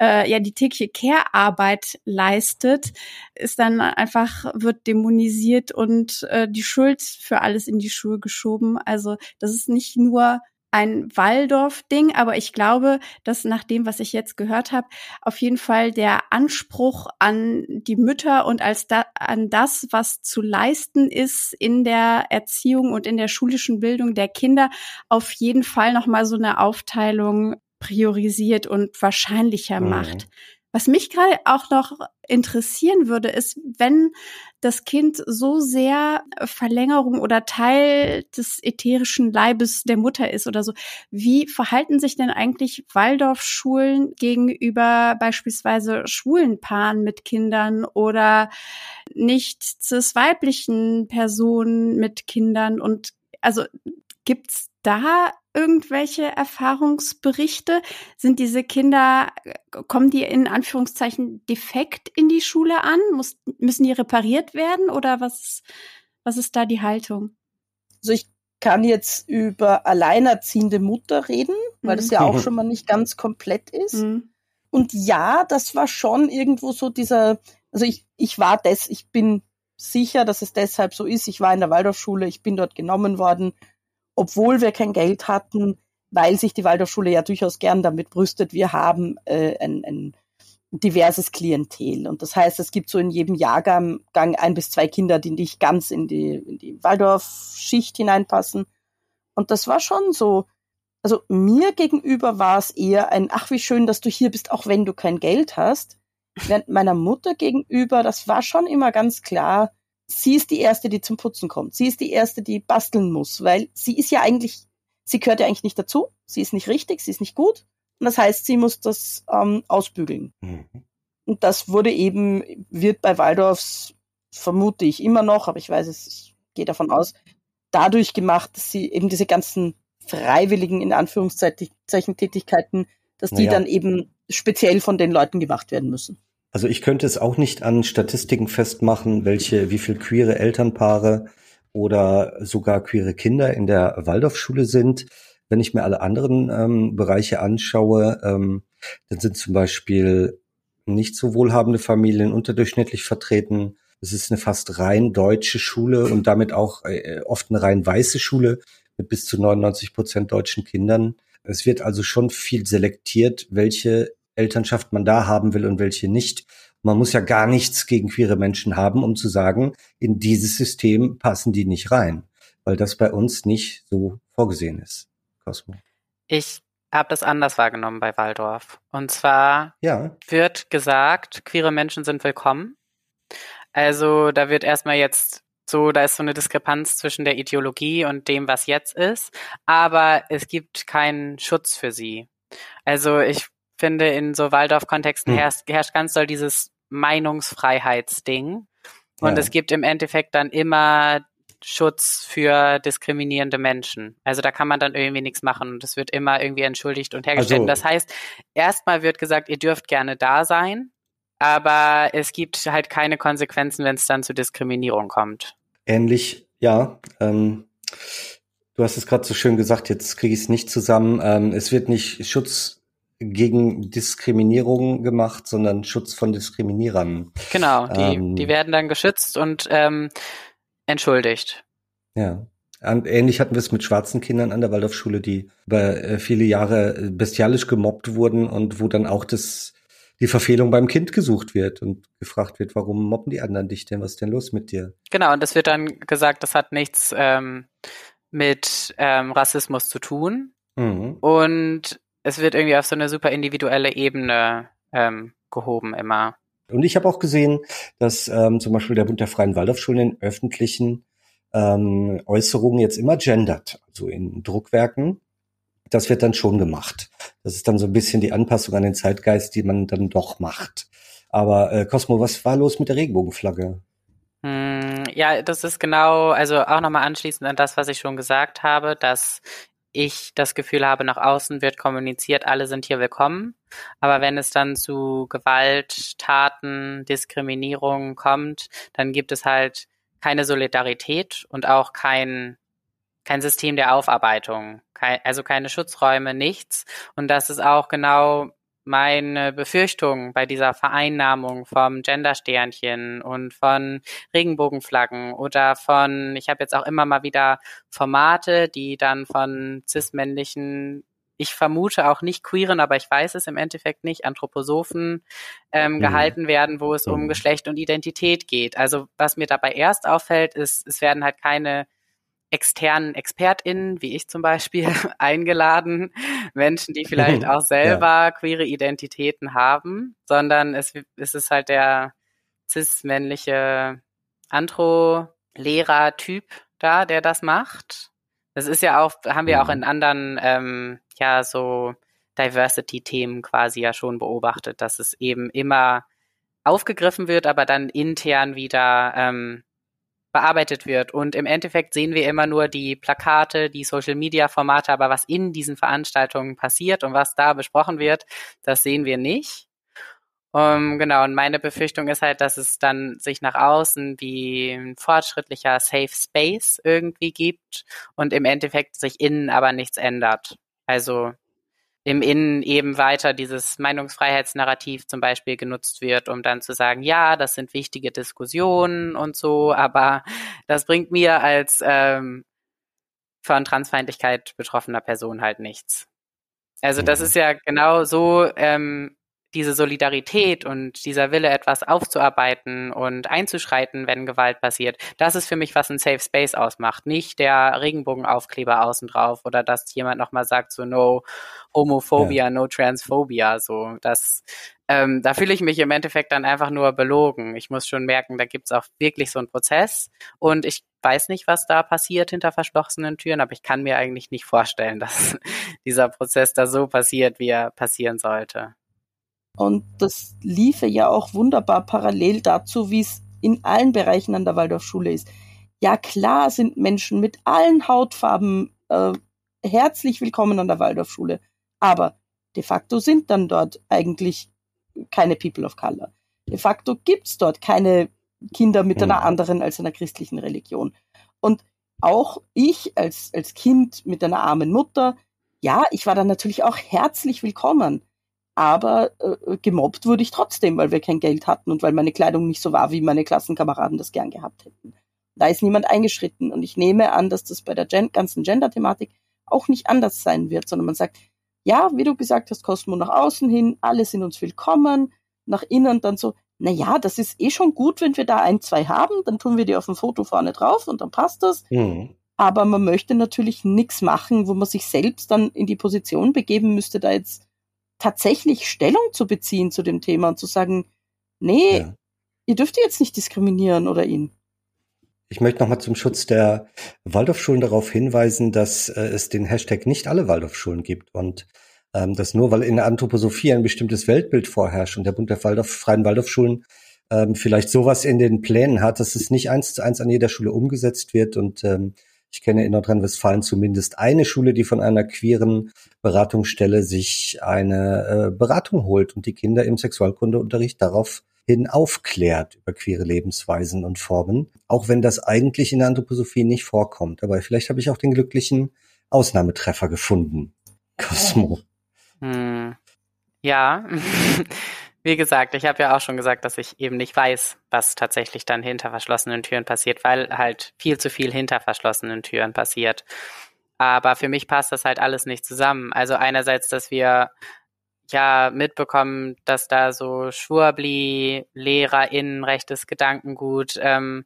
E: äh, ja die tägliche Care-Arbeit leistet, ist dann einfach wird dämonisiert und äh, die Schuld für alles in die Schuhe geschoben. Also das ist nicht nur ein Waldorf-Ding, aber ich glaube, dass nach dem, was ich jetzt gehört habe, auf jeden Fall der Anspruch an die Mütter und als da, an das, was zu leisten ist in der Erziehung und in der schulischen Bildung der Kinder, auf jeden Fall noch mal so eine Aufteilung priorisiert und wahrscheinlicher mhm. macht. Was mich gerade auch noch interessieren würde, ist, wenn das Kind so sehr Verlängerung oder Teil des ätherischen Leibes der Mutter ist oder so, wie verhalten sich denn eigentlich Waldorfschulen gegenüber beispielsweise schwulen Paaren mit Kindern oder nicht cis weiblichen Personen mit Kindern und also gibt's da irgendwelche Erfahrungsberichte? Sind diese Kinder, kommen die in Anführungszeichen defekt in die Schule an? Muss, müssen die repariert werden oder was, was ist da die Haltung?
C: Also ich kann jetzt über alleinerziehende Mutter reden, weil mhm. das ja auch schon mal nicht ganz komplett ist. Mhm. Und ja, das war schon irgendwo so dieser, also ich, ich war das, ich bin sicher, dass es deshalb so ist. Ich war in der Waldorfschule, ich bin dort genommen worden obwohl wir kein Geld hatten, weil sich die Waldorfschule ja durchaus gern damit brüstet, wir haben äh, ein, ein diverses Klientel. Und das heißt, es gibt so in jedem Jahrgang ein bis zwei Kinder, die nicht ganz in die, in die Waldorf-Schicht hineinpassen. Und das war schon so. Also mir gegenüber war es eher ein, ach wie schön, dass du hier bist, auch wenn du kein Geld hast. Während meiner Mutter gegenüber, das war schon immer ganz klar, sie ist die Erste, die zum Putzen kommt. Sie ist die Erste, die basteln muss, weil sie ist ja eigentlich, sie gehört ja eigentlich nicht dazu. Sie ist nicht richtig, sie ist nicht gut. Und das heißt, sie muss das ähm, ausbügeln. Mhm. Und das wurde eben, wird bei Waldorfs, vermute ich immer noch, aber ich weiß es, ich gehe davon aus, dadurch gemacht, dass sie eben diese ganzen freiwilligen, in Anführungszeichen, Tätigkeiten, dass die naja. dann eben speziell von den Leuten gemacht werden müssen.
B: Also ich könnte es auch nicht an Statistiken festmachen, welche, wie viel queere Elternpaare oder sogar queere Kinder in der Waldorfschule sind. Wenn ich mir alle anderen ähm, Bereiche anschaue, ähm, dann sind zum Beispiel nicht so wohlhabende Familien unterdurchschnittlich vertreten. Es ist eine fast rein deutsche Schule und damit auch äh, oft eine rein weiße Schule mit bis zu 99 Prozent deutschen Kindern. Es wird also schon viel selektiert, welche Elternschaft man da haben will und welche nicht. Man muss ja gar nichts gegen queere Menschen haben, um zu sagen, in dieses System passen die nicht rein, weil das bei uns nicht so vorgesehen ist. Cosmo.
D: Ich habe das anders wahrgenommen bei Waldorf. Und zwar ja. wird gesagt, queere Menschen sind willkommen. Also da wird erstmal jetzt so, da ist so eine Diskrepanz zwischen der Ideologie und dem, was jetzt ist. Aber es gibt keinen Schutz für sie. Also ich finde, in so Waldorf-Kontexten hm. herrscht, herrscht ganz doll dieses Meinungsfreiheitsding. Und ja. es gibt im Endeffekt dann immer Schutz für diskriminierende Menschen. Also da kann man dann irgendwie nichts machen und es wird immer irgendwie entschuldigt und hergestellt. Also, das heißt, erstmal wird gesagt, ihr dürft gerne da sein, aber es gibt halt keine Konsequenzen, wenn es dann zu Diskriminierung kommt.
B: Ähnlich, ja. Ähm, du hast es gerade so schön gesagt, jetzt kriege ich es nicht zusammen. Ähm, es wird nicht Schutz gegen Diskriminierung gemacht, sondern Schutz von Diskriminierern.
D: Genau, die, ähm, die werden dann geschützt und ähm, entschuldigt.
B: Ja. Und ähnlich hatten wir es mit schwarzen Kindern an der Waldorfschule, die über äh, viele Jahre äh, bestialisch gemobbt wurden und wo dann auch das, die Verfehlung beim Kind gesucht wird und gefragt wird, warum mobben die anderen dich denn? Was ist denn los mit dir?
D: Genau, und es wird dann gesagt, das hat nichts ähm, mit ähm, Rassismus zu tun. Mhm. Und es wird irgendwie auf so eine super individuelle Ebene ähm, gehoben immer.
B: Und ich habe auch gesehen, dass ähm, zum Beispiel der Bund der Freien Waldorfschulen in öffentlichen ähm, Äußerungen jetzt immer gendert, also in Druckwerken. Das wird dann schon gemacht. Das ist dann so ein bisschen die Anpassung an den Zeitgeist, die man dann doch macht. Aber äh, Cosmo, was war los mit der Regenbogenflagge?
D: Hm, ja, das ist genau, also auch nochmal anschließend an das, was ich schon gesagt habe, dass ich das Gefühl habe, nach außen wird kommuniziert, alle sind hier willkommen. Aber wenn es dann zu Gewalttaten, Diskriminierung kommt, dann gibt es halt keine Solidarität und auch kein, kein System der Aufarbeitung. Kein, also keine Schutzräume, nichts. Und das ist auch genau meine Befürchtung bei dieser Vereinnahmung vom Gendersternchen und von Regenbogenflaggen oder von, ich habe jetzt auch immer mal wieder Formate, die dann von cis-männlichen, ich vermute auch nicht queeren, aber ich weiß es im Endeffekt nicht, Anthroposophen ähm, mhm. gehalten werden, wo es um mhm. Geschlecht und Identität geht. Also was mir dabei erst auffällt, ist, es werden halt keine externen ExpertInnen, wie ich zum Beispiel, [LAUGHS] eingeladen, Menschen, die vielleicht [LAUGHS] auch selber ja. queere Identitäten haben, sondern es, es ist halt der cis-männliche Andro-Lehrer-Typ da, der das macht. Das ist ja auch, haben wir auch mhm. in anderen, ähm, ja, so Diversity-Themen quasi ja schon beobachtet, dass es eben immer aufgegriffen wird, aber dann intern wieder ähm, bearbeitet wird. Und im Endeffekt sehen wir immer nur die Plakate, die Social-Media-Formate, aber was in diesen Veranstaltungen passiert und was da besprochen wird, das sehen wir nicht. Um, genau, und meine Befürchtung ist halt, dass es dann sich nach außen wie ein fortschrittlicher Safe Space irgendwie gibt und im Endeffekt sich innen aber nichts ändert. Also im Innen eben weiter dieses Meinungsfreiheitsnarrativ zum Beispiel genutzt wird, um dann zu sagen, ja, das sind wichtige Diskussionen und so, aber das bringt mir als ähm, von Transfeindlichkeit betroffener Person halt nichts. Also das mhm. ist ja genau so ähm, diese Solidarität und dieser Wille, etwas aufzuarbeiten und einzuschreiten, wenn Gewalt passiert, das ist für mich, was ein Safe Space ausmacht. Nicht der Regenbogenaufkleber außen drauf oder dass jemand nochmal sagt, so no Homophobia, ja. no Transphobia, so. Das, ähm, da fühle ich mich im Endeffekt dann einfach nur belogen. Ich muss schon merken, da gibt's auch wirklich so einen Prozess und ich weiß nicht, was da passiert hinter verschlossenen Türen, aber ich kann mir eigentlich nicht vorstellen, [LAUGHS] dass dieser Prozess da so passiert, wie er passieren sollte.
C: Und das liefe ja auch wunderbar parallel dazu, wie es in allen Bereichen an der Waldorfschule ist. Ja, klar sind Menschen mit allen Hautfarben äh, herzlich willkommen an der Waldorfschule. Aber de facto sind dann dort eigentlich keine People of Color. De facto gibt's dort keine Kinder mit einer hm. anderen als einer christlichen Religion. Und auch ich als, als Kind mit einer armen Mutter, ja, ich war dann natürlich auch herzlich willkommen aber äh, gemobbt wurde ich trotzdem, weil wir kein Geld hatten und weil meine Kleidung nicht so war, wie meine Klassenkameraden das gern gehabt hätten. Da ist niemand eingeschritten und ich nehme an, dass das bei der Gen ganzen Gender-Thematik auch nicht anders sein wird, sondern man sagt, ja, wie du gesagt hast, Cosmo nach außen hin, alle sind uns willkommen, nach innen dann so, na ja, das ist eh schon gut, wenn wir da ein, zwei haben, dann tun wir die auf dem Foto vorne drauf und dann passt das. Mhm. Aber man möchte natürlich nichts machen, wo man sich selbst dann in die Position begeben müsste, da jetzt tatsächlich Stellung zu beziehen zu dem Thema und zu sagen, nee, ja. ihr dürft jetzt nicht diskriminieren oder ihn.
B: Ich möchte nochmal zum Schutz der Waldorfschulen darauf hinweisen, dass äh, es den Hashtag nicht alle Waldorfschulen gibt und ähm, dass nur weil in der Anthroposophie ein bestimmtes Weltbild vorherrscht und der Bund der Waldorf, Freien Waldorfschulen ähm, vielleicht sowas in den Plänen hat, dass es nicht eins zu eins an jeder Schule umgesetzt wird. Und ähm, ich kenne in Nordrhein-Westfalen zumindest eine Schule, die von einer queeren Beratungsstelle sich eine äh, Beratung holt und die Kinder im Sexualkundeunterricht darauf hin aufklärt über queere Lebensweisen und Formen, auch wenn das eigentlich in der Anthroposophie nicht vorkommt. Aber vielleicht habe ich auch den glücklichen Ausnahmetreffer gefunden. Cosmo.
D: Hm. Ja, [LAUGHS] wie gesagt, ich habe ja auch schon gesagt, dass ich eben nicht weiß, was tatsächlich dann hinter verschlossenen Türen passiert, weil halt viel zu viel hinter verschlossenen Türen passiert. Aber für mich passt das halt alles nicht zusammen. Also einerseits, dass wir ja mitbekommen, dass da so Schwurbli, LehrerInnen, rechtes Gedankengut ähm,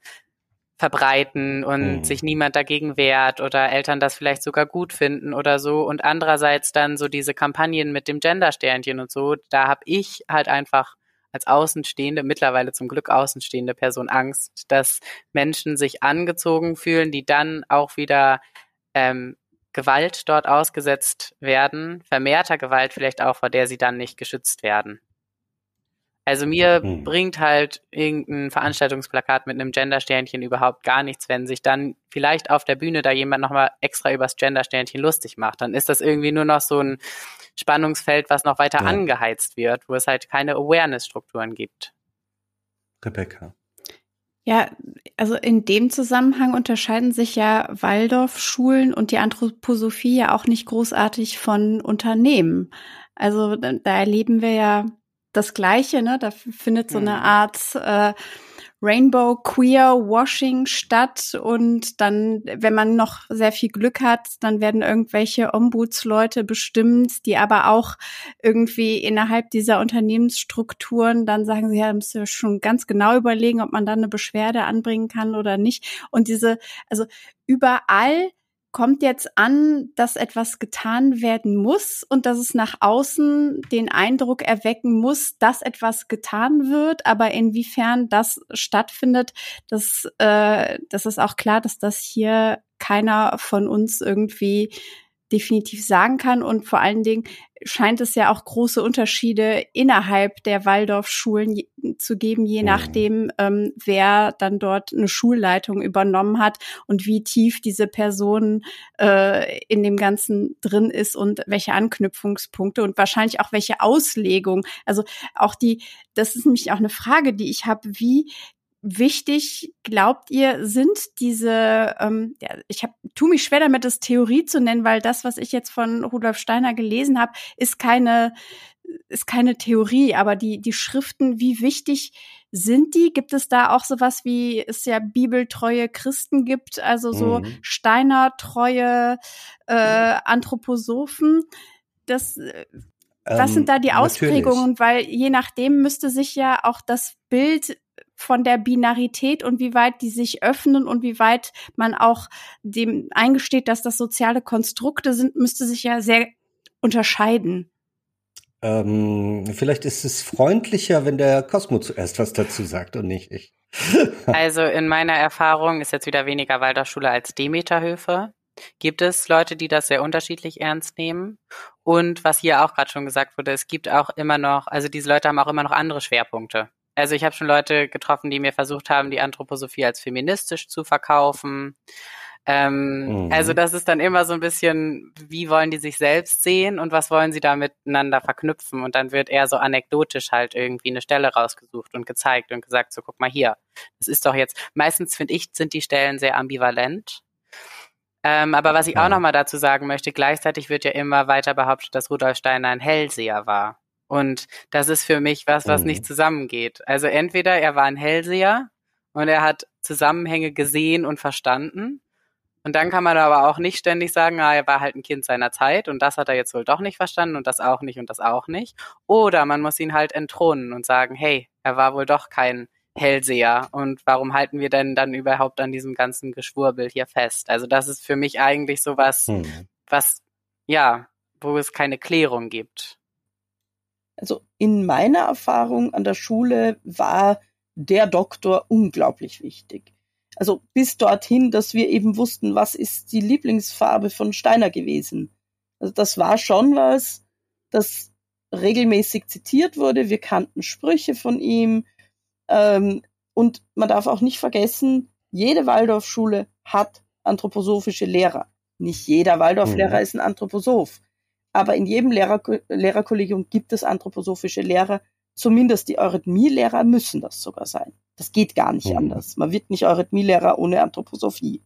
D: verbreiten und mhm. sich niemand dagegen wehrt oder Eltern das vielleicht sogar gut finden oder so. Und andererseits dann so diese Kampagnen mit dem Gendersternchen und so, da habe ich halt einfach als Außenstehende, mittlerweile zum Glück Außenstehende Person Angst, dass Menschen sich angezogen fühlen, die dann auch wieder ähm, Gewalt dort ausgesetzt werden, vermehrter Gewalt vielleicht auch, vor der sie dann nicht geschützt werden. Also mir hm. bringt halt irgendein Veranstaltungsplakat mit einem Gendersternchen überhaupt gar nichts, wenn sich dann vielleicht auf der Bühne da jemand nochmal extra übers Gendersternchen lustig macht. Dann ist das irgendwie nur noch so ein Spannungsfeld, was noch weiter ja. angeheizt wird, wo es halt keine Awareness-Strukturen gibt.
B: Rebecca.
E: Ja, also in dem Zusammenhang unterscheiden sich ja Waldorfschulen und die Anthroposophie ja auch nicht großartig von Unternehmen. Also da erleben wir ja das Gleiche, ne? Da findet so eine mhm. Art äh, Rainbow Queer Washing statt und dann, wenn man noch sehr viel Glück hat, dann werden irgendwelche Ombudsleute bestimmt, die aber auch irgendwie innerhalb dieser Unternehmensstrukturen dann sagen sie, ja, müsst ihr schon ganz genau überlegen, ob man dann eine Beschwerde anbringen kann oder nicht. Und diese, also überall kommt jetzt an, dass etwas getan werden muss und dass es nach außen den Eindruck erwecken muss, dass etwas getan wird. Aber inwiefern das stattfindet, das, äh, das ist auch klar, dass das hier keiner von uns irgendwie definitiv sagen kann. Und vor allen Dingen scheint es ja auch große Unterschiede innerhalb der Waldorfschulen zu geben, je mhm. nachdem, ähm, wer dann dort eine Schulleitung übernommen hat und wie tief diese Person äh, in dem Ganzen drin ist und welche Anknüpfungspunkte und wahrscheinlich auch welche Auslegung. Also auch die, das ist nämlich auch eine Frage, die ich habe, wie wichtig glaubt ihr sind diese ähm, ja, ich habe tu mich schwer damit das Theorie zu nennen weil das was ich jetzt von Rudolf Steiner gelesen habe ist keine ist keine Theorie aber die die Schriften wie wichtig sind die gibt es da auch sowas wie es ja bibeltreue Christen gibt also so mhm. Steiner treue äh, Anthroposophen das was sind da die ähm, Ausprägungen? Natürlich. Weil je nachdem müsste sich ja auch das Bild von der Binarität und wie weit die sich öffnen und wie weit man auch dem eingesteht, dass das soziale Konstrukte sind, müsste sich ja sehr unterscheiden.
B: Ähm, vielleicht ist es freundlicher, wenn der Cosmo zuerst was dazu sagt und nicht ich. [LAUGHS]
D: also in meiner Erfahrung ist jetzt wieder weniger Waldorfschule als Demeterhöfe. Gibt es Leute, die das sehr unterschiedlich ernst nehmen? Und was hier auch gerade schon gesagt wurde, es gibt auch immer noch, also diese Leute haben auch immer noch andere Schwerpunkte. Also ich habe schon Leute getroffen, die mir versucht haben, die Anthroposophie als feministisch zu verkaufen. Ähm, mhm. Also das ist dann immer so ein bisschen, wie wollen die sich selbst sehen und was wollen sie da miteinander verknüpfen? Und dann wird eher so anekdotisch halt irgendwie eine Stelle rausgesucht und gezeigt und gesagt, so guck mal hier, das ist doch jetzt, meistens finde ich, sind die Stellen sehr ambivalent. Ähm, aber was ich auch nochmal dazu sagen möchte, gleichzeitig wird ja immer weiter behauptet, dass Rudolf Steiner ein Hellseher war. Und das ist für mich was, was mhm. nicht zusammengeht. Also entweder er war ein Hellseher und er hat Zusammenhänge gesehen und verstanden. Und dann kann man aber auch nicht ständig sagen, ah, er war halt ein Kind seiner Zeit und das hat er jetzt wohl doch nicht verstanden und das auch nicht und das auch nicht. Oder man muss ihn halt entthronen und sagen, hey, er war wohl doch kein Hellseher und warum halten wir denn dann überhaupt an diesem ganzen Geschwurbel hier fest? Also das ist für mich eigentlich so was, mhm. was, ja, wo es keine Klärung gibt.
C: Also in meiner Erfahrung an der Schule war der Doktor unglaublich wichtig. Also bis dorthin, dass wir eben wussten, was ist die Lieblingsfarbe von Steiner gewesen. Also das war schon was, das regelmäßig zitiert wurde. Wir kannten Sprüche von ihm. Ähm, und man darf auch nicht vergessen, jede Waldorfschule hat anthroposophische Lehrer. Nicht jeder Waldorflehrer mhm. ist ein Anthroposoph. Aber in jedem Lehrer, Lehrerkollegium gibt es anthroposophische Lehrer. Zumindest die Eurythmielehrer müssen das sogar sein. Das geht gar nicht mhm. anders. Man wird nicht Eurythmielehrer ohne Anthroposophie.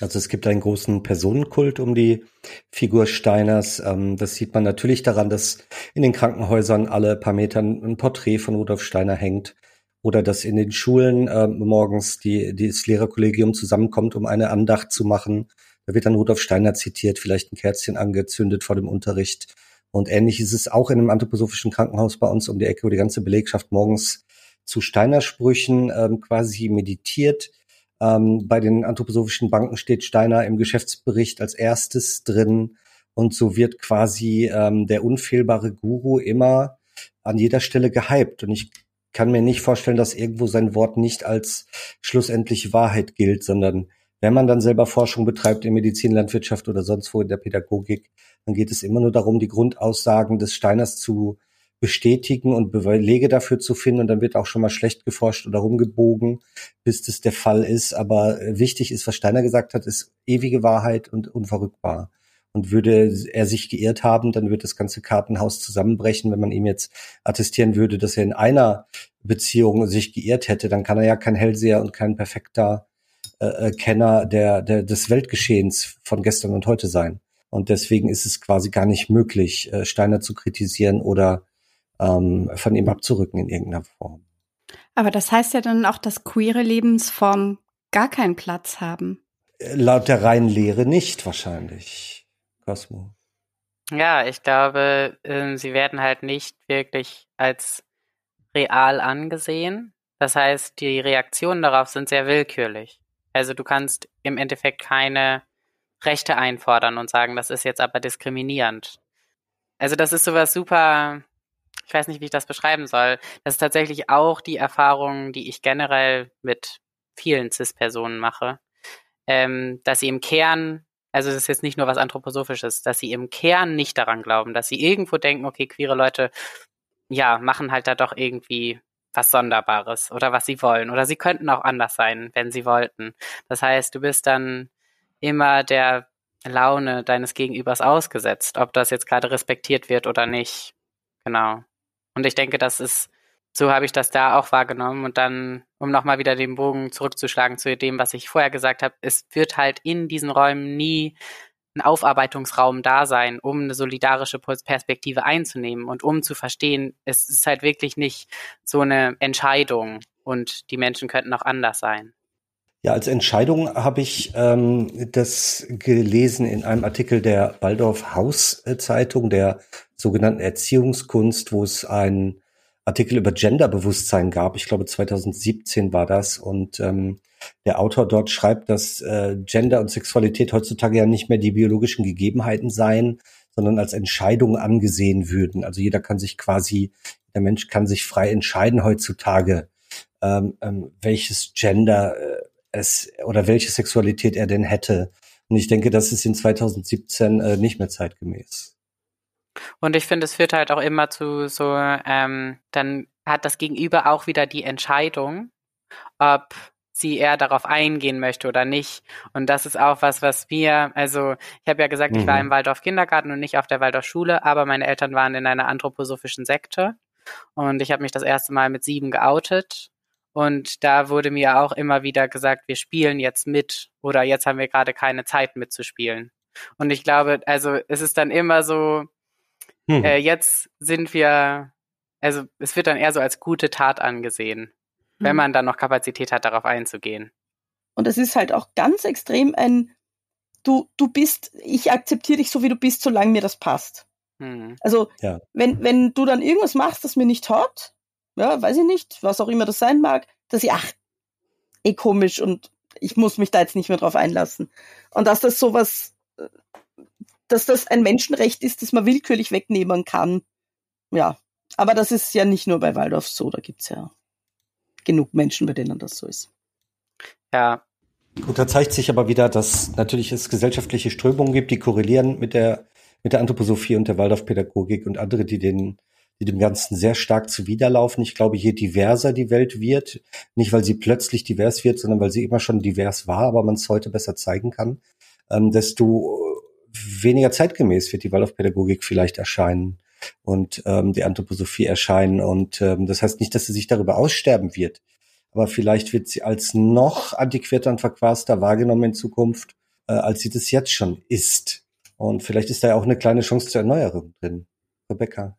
B: Also es gibt einen großen Personenkult um die Figur Steiners. Ähm, das sieht man natürlich daran, dass in den Krankenhäusern alle paar Metern ein Porträt von Rudolf Steiner hängt oder dass in den Schulen äh, morgens die das Lehrerkollegium zusammenkommt, um eine Andacht zu machen. Da wird dann Rudolf Steiner zitiert, vielleicht ein Kerzchen angezündet vor dem Unterricht. Und ähnlich ist es auch in einem anthroposophischen Krankenhaus bei uns um die Ecke, wo die ganze Belegschaft morgens zu Steiner-Sprüchen ähm, quasi meditiert ähm, bei den anthroposophischen Banken steht Steiner im Geschäftsbericht als erstes drin. Und so wird quasi ähm, der unfehlbare Guru immer an jeder Stelle gehypt. Und ich kann mir nicht vorstellen, dass irgendwo sein Wort nicht als schlussendliche Wahrheit gilt, sondern wenn man dann selber Forschung betreibt in Medizin, Landwirtschaft oder sonst wo in der Pädagogik, dann geht es immer nur darum, die Grundaussagen des Steiners zu bestätigen und Belege dafür zu finden. Und dann wird auch schon mal schlecht geforscht oder rumgebogen, bis das der Fall ist. Aber äh, wichtig ist, was Steiner gesagt hat, ist ewige Wahrheit und unverrückbar. Und würde er sich geirrt haben, dann wird das ganze Kartenhaus zusammenbrechen. Wenn man ihm jetzt attestieren würde, dass er in einer Beziehung sich geirrt hätte, dann kann er ja kein Hellseher und kein perfekter äh, äh Kenner der, der, des Weltgeschehens von gestern und heute sein. Und deswegen ist es quasi gar nicht möglich, äh, Steiner zu kritisieren oder ähm, von ihm abzurücken in irgendeiner Form.
E: Aber das heißt ja dann auch, dass queere Lebensformen gar keinen Platz haben.
B: Äh, laut der reinen Lehre nicht wahrscheinlich, Cosmo.
D: Ja, ich glaube, äh, sie werden halt nicht wirklich als real angesehen. Das heißt, die Reaktionen darauf sind sehr willkürlich. Also du kannst im Endeffekt keine Rechte einfordern und sagen, das ist jetzt aber diskriminierend. Also das ist sowas super ich weiß nicht, wie ich das beschreiben soll. Das ist tatsächlich auch die Erfahrung, die ich generell mit vielen CIS-Personen mache, ähm, dass sie im Kern, also das ist jetzt nicht nur was Anthroposophisches, dass sie im Kern nicht daran glauben, dass sie irgendwo denken, okay, queere Leute, ja, machen halt da doch irgendwie was Sonderbares oder was sie wollen. Oder sie könnten auch anders sein, wenn sie wollten. Das heißt, du bist dann immer der Laune deines Gegenübers ausgesetzt, ob das jetzt gerade respektiert wird oder nicht. Genau. Und ich denke, das ist, so habe ich das da auch wahrgenommen. Und dann, um nochmal wieder den Bogen zurückzuschlagen zu dem, was ich vorher gesagt habe, es wird halt in diesen Räumen nie Aufarbeitungsraum da sein, um eine solidarische Perspektive einzunehmen und um zu verstehen, es ist halt wirklich nicht so eine Entscheidung und die Menschen könnten auch anders sein.
B: Ja, als Entscheidung habe ich ähm, das gelesen in einem Artikel der Waldorf Haus Zeitung, der sogenannten Erziehungskunst, wo es einen Artikel über Genderbewusstsein gab. Ich glaube 2017 war das und ähm, der Autor dort schreibt, dass äh, Gender und Sexualität heutzutage ja nicht mehr die biologischen Gegebenheiten seien, sondern als Entscheidung angesehen würden. Also jeder kann sich quasi, der Mensch kann sich frei entscheiden heutzutage, ähm, ähm, welches Gender äh, es oder welche Sexualität er denn hätte. Und ich denke, das ist in 2017 äh, nicht mehr zeitgemäß.
D: Und ich finde, es führt halt auch immer zu so, ähm, dann hat das Gegenüber auch wieder die Entscheidung, ob sie eher darauf eingehen möchte oder nicht. Und das ist auch was, was mir, also ich habe ja gesagt, mhm. ich war mhm. im Waldorf Kindergarten und nicht auf der Waldorf Schule, aber meine Eltern waren in einer anthroposophischen Sekte. Und ich habe mich das erste Mal mit sieben geoutet und da wurde mir auch immer wieder gesagt, wir spielen jetzt mit oder jetzt haben wir gerade keine Zeit mitzuspielen. Und ich glaube, also es ist dann immer so, hm. äh, jetzt sind wir, also es wird dann eher so als gute Tat angesehen, hm. wenn man dann noch Kapazität hat, darauf einzugehen.
C: Und es ist halt auch ganz extrem ein, du, du bist, ich akzeptiere dich so, wie du bist, solange mir das passt. Hm. Also, ja. wenn, wenn du dann irgendwas machst, das mir nicht taugt, ja, weiß ich nicht, was auch immer das sein mag, dass ich, ach, eh komisch und ich muss mich da jetzt nicht mehr drauf einlassen. Und dass das sowas, dass das ein Menschenrecht ist, das man willkürlich wegnehmen kann. Ja. Aber das ist ja nicht nur bei Waldorf so, da gibt's ja genug Menschen, bei denen das so ist.
D: Ja.
B: Gut, da zeigt sich aber wieder, dass natürlich es gesellschaftliche Strömungen gibt, die korrelieren mit der, mit der Anthroposophie und der Waldorfpädagogik und andere, die den die dem Ganzen sehr stark zuwiderlaufen. Ich glaube, je diverser die Welt wird, nicht weil sie plötzlich divers wird, sondern weil sie immer schon divers war, aber man es heute besser zeigen kann, ähm, desto weniger zeitgemäß wird die Waldorfpädagogik vielleicht erscheinen und ähm, die Anthroposophie erscheinen. Und ähm, das heißt nicht, dass sie sich darüber aussterben wird, aber vielleicht wird sie als noch antiquierter und verquaster wahrgenommen in Zukunft, äh, als sie das jetzt schon ist. Und vielleicht ist da ja auch eine kleine Chance zur Erneuerung drin. Rebecca.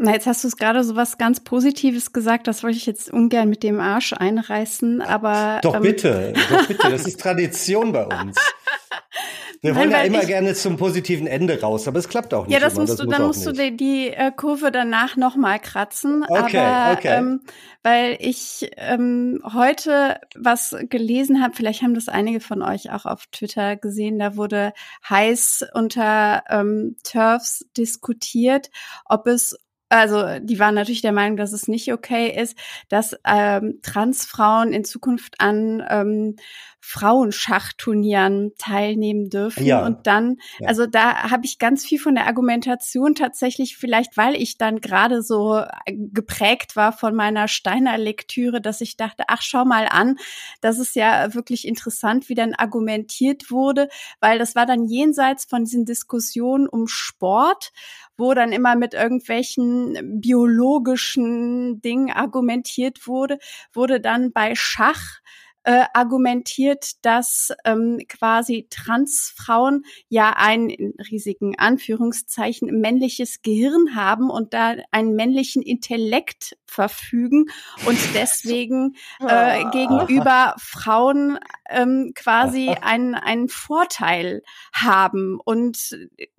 E: Na, jetzt hast du es gerade so was ganz Positives gesagt, das wollte ich jetzt ungern mit dem Arsch einreißen, aber.
B: Doch ähm, bitte, doch bitte, das [LAUGHS] ist Tradition bei uns. [LAUGHS] Wir wollen Nein, ja immer ich, gerne zum positiven Ende raus, aber es klappt auch nicht.
E: Ja, das
B: immer.
E: musst das du, muss dann musst nicht. du die, die äh, Kurve danach nochmal kratzen. Okay, aber, okay. Ähm, weil ich ähm, heute was gelesen habe, vielleicht haben das einige von euch auch auf Twitter gesehen, da wurde heiß unter ähm, Turfs diskutiert, ob es also die waren natürlich der Meinung, dass es nicht okay ist, dass ähm, Transfrauen in Zukunft an ähm, Frauenschachturnieren teilnehmen dürfen. Ja. Und dann, ja. also da habe ich ganz viel von der Argumentation tatsächlich, vielleicht weil ich dann gerade so äh, geprägt war von meiner Steiner Lektüre, dass ich dachte, ach schau mal an, das ist ja wirklich interessant, wie dann argumentiert wurde, weil das war dann jenseits von diesen Diskussionen um Sport wo dann immer mit irgendwelchen biologischen Dingen argumentiert wurde, wurde dann bei Schach äh, argumentiert, dass ähm, quasi Transfrauen ja ein in riesigen Anführungszeichen männliches Gehirn haben und da einen männlichen Intellekt verfügen und [LAUGHS] deswegen äh, ah. gegenüber Frauen ähm, quasi einen, einen Vorteil haben. Und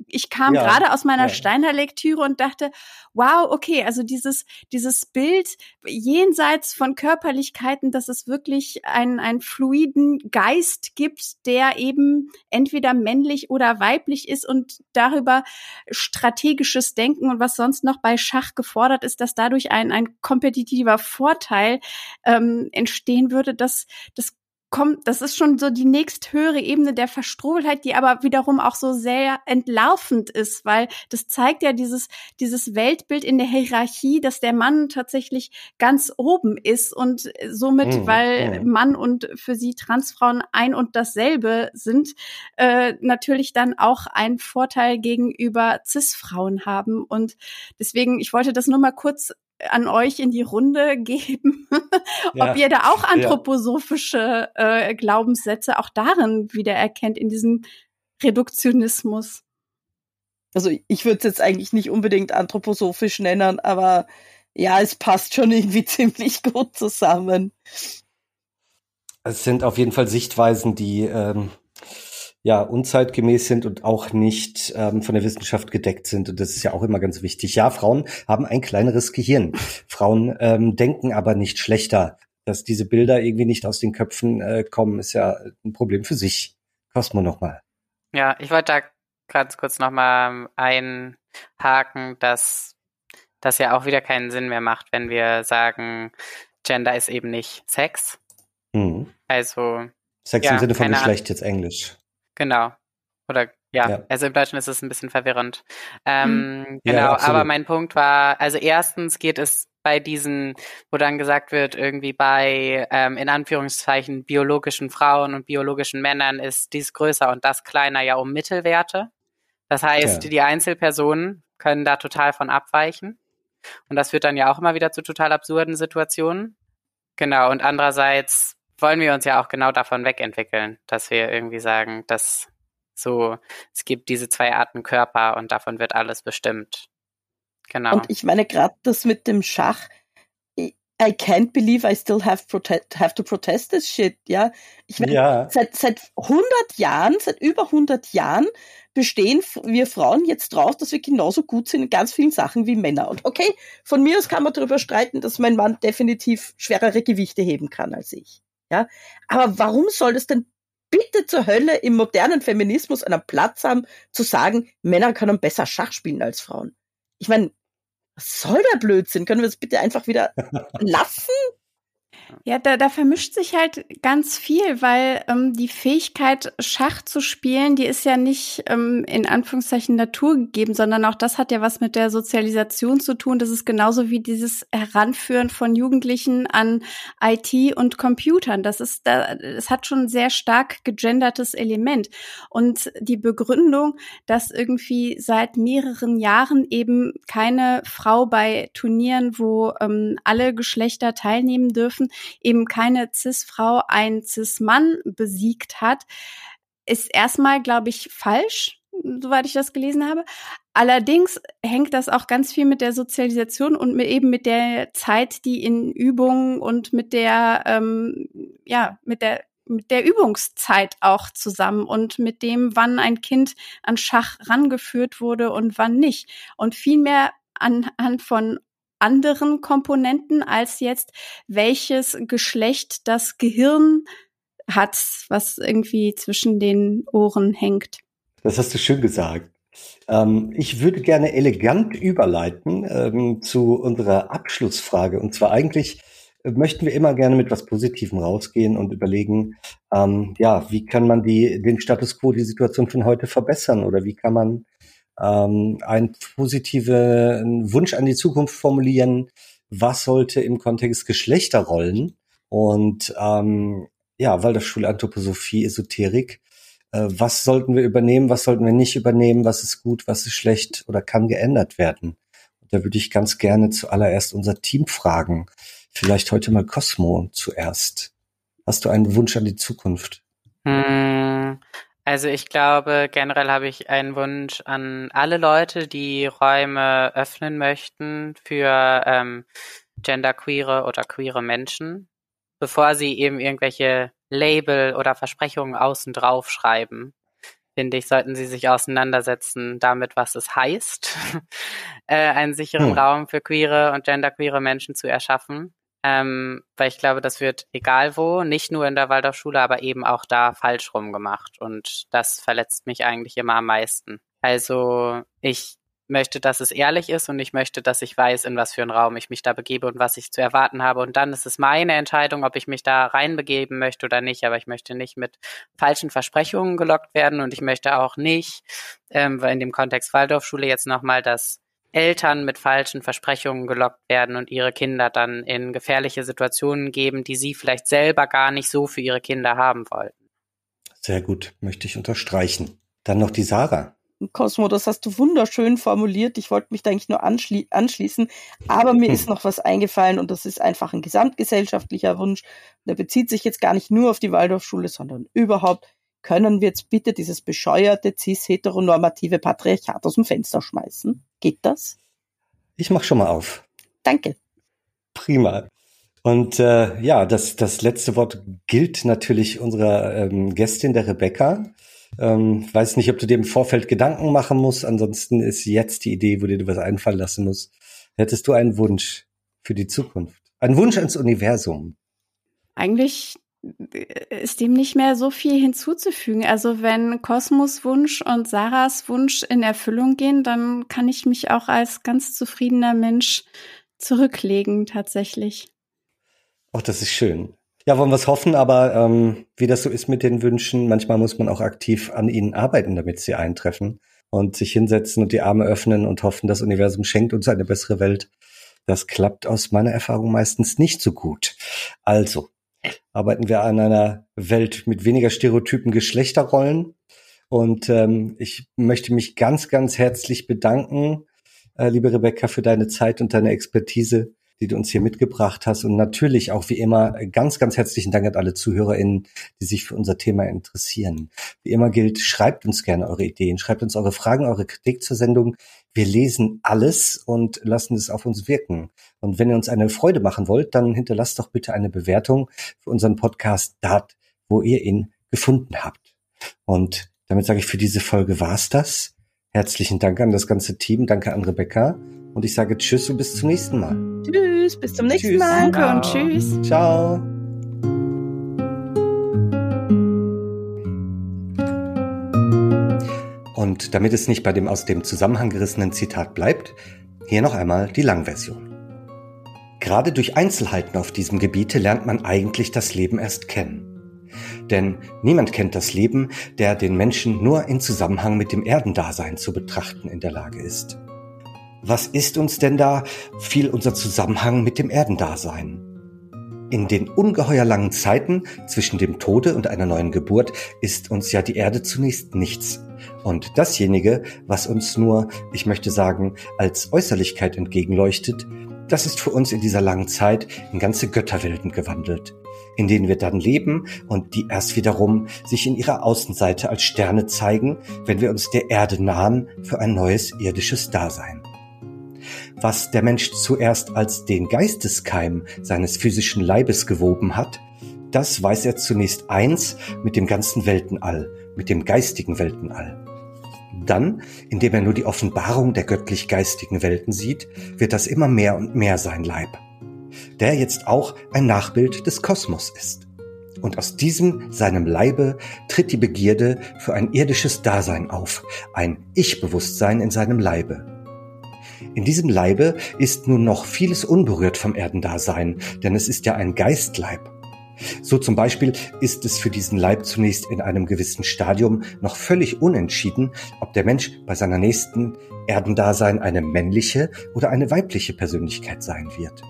E: ich kam ja, gerade aus meiner ja. Steiner Lektüre und dachte, wow, okay, also dieses, dieses Bild jenseits von Körperlichkeiten, dass es wirklich einen, einen fluiden Geist gibt, der eben entweder männlich oder weiblich ist und darüber strategisches Denken und was sonst noch bei Schach gefordert ist, dass dadurch ein, ein kompetitiver Vorteil ähm, entstehen würde, das, das kommt, das ist schon so die nächsthöhere Ebene der Verstrobelheit, die aber wiederum auch so sehr entlarvend ist, weil das zeigt ja dieses, dieses Weltbild in der Hierarchie, dass der Mann tatsächlich ganz oben ist und somit, mhm. weil mhm. Mann und für sie Transfrauen ein und dasselbe sind, äh, natürlich dann auch einen Vorteil gegenüber Cis-Frauen haben. Und deswegen, ich wollte das nur mal kurz an euch in die Runde geben, [LAUGHS] ob ihr da auch anthroposophische äh, Glaubenssätze auch darin wiedererkennt, in diesem Reduktionismus.
C: Also ich würde es jetzt eigentlich nicht unbedingt anthroposophisch nennen, aber ja, es passt schon irgendwie [LAUGHS] ziemlich gut zusammen.
B: Es sind auf jeden Fall Sichtweisen, die ähm, ja unzeitgemäß sind und auch nicht ähm, von der Wissenschaft gedeckt sind. Und das ist ja auch immer ganz wichtig. Ja, Frauen haben ein kleineres Gehirn. Frauen ähm, denken aber nicht schlechter. Dass diese Bilder irgendwie nicht aus den Köpfen äh, kommen, ist ja ein Problem für sich. Cosmo nochmal.
D: Ja, ich wollte da ganz kurz nochmal einhaken, dass das ja auch wieder keinen Sinn mehr macht, wenn wir sagen, Gender ist eben nicht Sex. Mhm. Also
B: Sex ja, im Sinne von Geschlecht jetzt Englisch.
D: Genau. Oder ja, ja, also im Deutschen ist es ein bisschen verwirrend. Ähm, mhm. Genau, ja, aber mein Punkt war, also erstens geht es bei diesen, wo dann gesagt wird, irgendwie bei ähm, in Anführungszeichen biologischen Frauen und biologischen Männern ist dies größer und das kleiner ja um Mittelwerte. Das heißt, ja. die Einzelpersonen können da total von abweichen. Und das führt dann ja auch immer wieder zu total absurden Situationen. Genau, und andererseits wollen wir uns ja auch genau davon wegentwickeln, dass wir irgendwie sagen, dass so, es gibt diese zwei Arten Körper und davon wird alles bestimmt.
C: Genau. Und ich meine, gerade das mit dem Schach, I can't believe I still have, have to protest this shit, ja. Ich meine, ja. seit, seit 100 Jahren, seit über 100 Jahren bestehen wir Frauen jetzt drauf, dass wir genauso gut sind in ganz vielen Sachen wie Männer. Und okay, von mir aus kann man darüber streiten, dass mein Mann definitiv schwerere Gewichte heben kann als ich. Ja, aber warum soll es denn bitte zur Hölle im modernen Feminismus einen Platz haben, zu sagen, Männer können besser Schach spielen als Frauen? Ich meine, was soll der Blödsinn? Können wir das bitte einfach wieder [LAUGHS] lassen?
E: Ja, da, da vermischt sich halt ganz viel, weil ähm, die Fähigkeit, Schach zu spielen, die ist ja nicht ähm, in Anführungszeichen Natur gegeben, sondern auch das hat ja was mit der Sozialisation zu tun. Das ist genauso wie dieses Heranführen von Jugendlichen an IT und Computern. Das ist, da, es hat schon ein sehr stark gegendertes Element. Und die Begründung, dass irgendwie seit mehreren Jahren eben keine Frau bei Turnieren, wo ähm, alle Geschlechter teilnehmen dürfen, eben keine Cis-Frau einen Cis-Mann besiegt hat, ist erstmal, glaube ich, falsch, soweit ich das gelesen habe. Allerdings hängt das auch ganz viel mit der Sozialisation und mit, eben mit der Zeit, die in Übungen und mit der, ähm, ja, mit der mit der Übungszeit auch zusammen und mit dem, wann ein Kind an Schach rangeführt wurde und wann nicht. Und vielmehr anhand von anderen Komponenten als jetzt, welches Geschlecht das Gehirn hat, was irgendwie zwischen den Ohren hängt.
B: Das hast du schön gesagt. Ähm, ich würde gerne elegant überleiten ähm, zu unserer Abschlussfrage. Und zwar eigentlich äh, möchten wir immer gerne mit was Positivem rausgehen und überlegen, ähm, ja, wie kann man die, den Status quo, die Situation von heute verbessern oder wie kann man ähm, einen positiven Wunsch an die Zukunft formulieren, was sollte im Kontext Geschlechterrollen und ähm, ja, Waldorfschule Anthroposophie, Esoterik, äh, was sollten wir übernehmen, was sollten wir nicht übernehmen, was ist gut, was ist schlecht oder kann geändert werden. Da würde ich ganz gerne zuallererst unser Team fragen. Vielleicht heute mal Cosmo zuerst. Hast du einen Wunsch an die Zukunft?
D: Hm, also ich glaube, generell habe ich einen Wunsch an alle Leute, die Räume öffnen möchten für ähm, genderqueere oder queere Menschen, bevor sie eben irgendwelche Label oder Versprechungen außen drauf schreiben. Finde ich, sollten sie sich auseinandersetzen damit, was es heißt, [LAUGHS] äh, einen sicheren hm. Raum für queere und genderqueere Menschen zu erschaffen. Ähm, weil ich glaube, das wird egal wo, nicht nur in der Waldorfschule, aber eben auch da falsch rum gemacht. Und das verletzt mich eigentlich immer am meisten. Also ich möchte, dass es ehrlich ist und ich möchte, dass ich weiß, in was für einen Raum ich mich da begebe und was ich zu erwarten habe. Und dann ist es meine Entscheidung, ob ich mich da reinbegeben möchte oder nicht. Aber ich möchte nicht mit falschen Versprechungen gelockt werden und ich möchte auch nicht, ähm, in dem Kontext Waldorfschule jetzt nochmal das Eltern mit falschen Versprechungen gelockt werden und ihre Kinder dann in gefährliche Situationen geben, die sie vielleicht selber gar nicht so für ihre Kinder haben wollten.
B: Sehr gut, möchte ich unterstreichen. Dann noch die Sarah.
C: Cosmo, das hast du wunderschön formuliert. Ich wollte mich da eigentlich nur anschli anschließen, aber mir ist [LAUGHS] noch was eingefallen und das ist einfach ein gesamtgesellschaftlicher Wunsch. Der bezieht sich jetzt gar nicht nur auf die Waldorfschule, sondern überhaupt können wir jetzt bitte dieses bescheuerte cis-heteronormative Patriarchat aus dem Fenster schmeißen? Geht das?
B: Ich mach schon mal auf.
C: Danke.
B: Prima. Und äh, ja, das, das letzte Wort gilt natürlich unserer ähm, Gästin, der Rebecca. Ähm, weiß nicht, ob du dir im Vorfeld Gedanken machen musst. Ansonsten ist jetzt die Idee, wo dir was einfallen lassen musst. Hättest du einen Wunsch für die Zukunft? Einen Wunsch ans Universum?
E: Eigentlich ist dem nicht mehr so viel hinzuzufügen. Also wenn Kosmos Wunsch und Sarahs Wunsch in Erfüllung gehen, dann kann ich mich auch als ganz zufriedener Mensch zurücklegen, tatsächlich.
B: Auch das ist schön. Ja, wollen wir es hoffen, aber ähm, wie das so ist mit den Wünschen, manchmal muss man auch aktiv an ihnen arbeiten, damit sie eintreffen und sich hinsetzen und die Arme öffnen und hoffen, das Universum schenkt uns eine bessere Welt. Das klappt aus meiner Erfahrung meistens nicht so gut. Also, arbeiten wir an einer Welt mit weniger stereotypen Geschlechterrollen. Und ähm, ich möchte mich ganz, ganz herzlich bedanken, äh, liebe Rebecca, für deine Zeit und deine Expertise, die du uns hier mitgebracht hast. Und natürlich auch wie immer ganz, ganz herzlichen Dank an alle ZuhörerInnen, die sich für unser Thema interessieren. Wie immer gilt, schreibt uns gerne eure Ideen, schreibt uns eure Fragen, eure Kritik zur Sendung. Wir lesen alles und lassen es auf uns wirken. Und wenn ihr uns eine Freude machen wollt, dann hinterlasst doch bitte eine Bewertung für unseren Podcast dort, wo ihr ihn gefunden habt. Und damit sage ich, für diese Folge war's das. Herzlichen Dank an das ganze Team, danke an Rebecca und ich sage Tschüss und bis zum nächsten Mal.
C: Tschüss, bis zum nächsten tschüss.
E: Mal. Danke und tschüss.
B: Ciao. Und damit es nicht bei dem aus dem Zusammenhang gerissenen Zitat bleibt, hier noch einmal die Langversion. Gerade durch Einzelheiten auf diesem Gebiete lernt man eigentlich das Leben erst kennen. Denn niemand kennt das Leben, der den Menschen nur in Zusammenhang mit dem Erdendasein zu betrachten in der Lage ist. Was ist uns denn da viel unser Zusammenhang mit dem Erdendasein? In den ungeheuer langen Zeiten zwischen dem Tode und einer neuen Geburt ist uns ja die Erde zunächst nichts. Und dasjenige, was uns nur, ich möchte sagen, als Äußerlichkeit entgegenleuchtet, das ist für uns in dieser langen Zeit in ganze Götterwelten gewandelt, in denen wir dann leben und die erst wiederum sich in ihrer Außenseite als Sterne zeigen, wenn wir uns der Erde nahen für ein neues irdisches Dasein. Was der Mensch zuerst als den Geisteskeim seines physischen Leibes gewoben hat, das weiß er zunächst eins mit dem ganzen Weltenall, mit dem geistigen Weltenall. Dann, indem er nur die Offenbarung der göttlich-geistigen Welten sieht, wird das immer mehr und mehr sein Leib, der jetzt auch ein Nachbild des Kosmos ist. Und aus diesem seinem Leibe tritt die Begierde für ein irdisches Dasein auf, ein Ich-Bewusstsein in seinem Leibe. In diesem Leibe ist nun noch vieles unberührt vom Erdendasein, denn es ist ja ein Geistleib. So zum Beispiel ist es für diesen Leib zunächst in einem gewissen Stadium noch völlig unentschieden, ob der Mensch bei seiner nächsten Erdendasein eine männliche oder eine weibliche Persönlichkeit sein wird.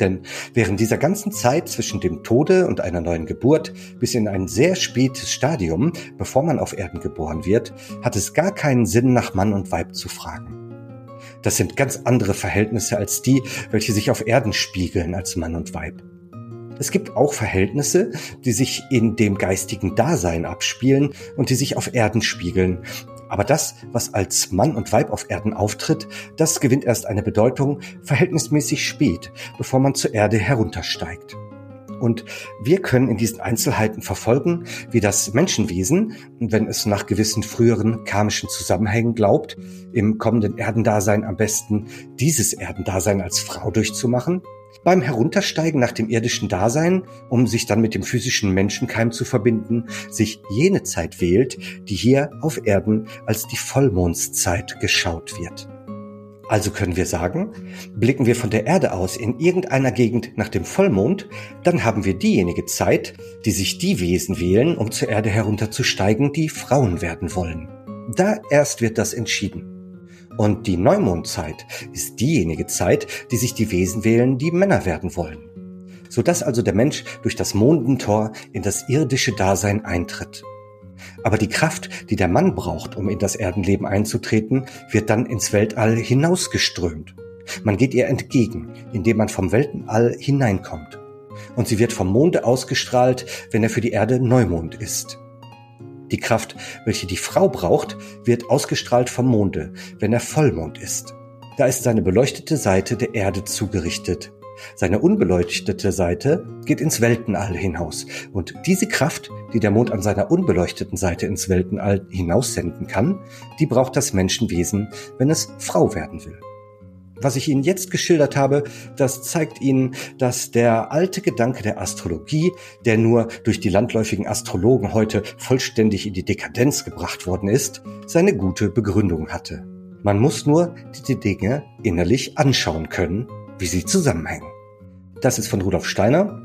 B: Denn während dieser ganzen Zeit zwischen dem Tode und einer neuen Geburt bis in ein sehr spätes Stadium, bevor man auf Erden geboren wird, hat es gar keinen Sinn, nach Mann und Weib zu fragen. Das sind ganz andere Verhältnisse als die, welche sich auf Erden spiegeln als Mann und Weib. Es gibt auch Verhältnisse, die sich in dem geistigen Dasein abspielen und die sich auf Erden spiegeln. Aber das, was als Mann und Weib auf Erden auftritt, das gewinnt erst eine Bedeutung verhältnismäßig spät, bevor man zur Erde heruntersteigt. Und wir können in diesen Einzelheiten verfolgen, wie das Menschenwesen, wenn es nach gewissen früheren karmischen Zusammenhängen glaubt, im kommenden Erdendasein am besten dieses Erdendasein als Frau durchzumachen, beim Heruntersteigen nach dem irdischen Dasein, um sich dann mit dem physischen Menschenkeim zu verbinden, sich jene Zeit wählt, die hier auf Erden als die Vollmondszeit geschaut wird. Also können wir sagen, blicken wir von der Erde aus in irgendeiner Gegend nach dem Vollmond, dann haben wir diejenige Zeit, die sich die Wesen wählen, um zur Erde herunterzusteigen, die Frauen werden wollen. Da erst wird das entschieden. Und die Neumondzeit ist diejenige Zeit, die sich die Wesen wählen, die Männer werden wollen. Sodass also der Mensch durch das Mondentor in das irdische Dasein eintritt. Aber die Kraft, die der Mann braucht, um in das Erdenleben einzutreten, wird dann ins Weltall hinausgeströmt. Man geht ihr entgegen, indem man vom Weltenall hineinkommt. Und sie wird vom Monde ausgestrahlt, wenn er für die Erde Neumond ist. Die Kraft, welche die Frau braucht, wird ausgestrahlt vom Monde, wenn er Vollmond ist. Da ist seine beleuchtete Seite der Erde zugerichtet. Seine unbeleuchtete Seite geht ins Weltenall hinaus. Und diese Kraft, die der Mond an seiner unbeleuchteten Seite ins Weltenall hinaussenden kann, die braucht das Menschenwesen, wenn es Frau werden will. Was ich Ihnen jetzt geschildert habe, das zeigt Ihnen, dass der alte Gedanke der Astrologie, der nur durch die landläufigen Astrologen heute vollständig in die Dekadenz gebracht worden ist, seine gute Begründung hatte. Man muss nur die Dinge innerlich anschauen können, wie sie zusammenhängen. Das ist von Rudolf Steiner.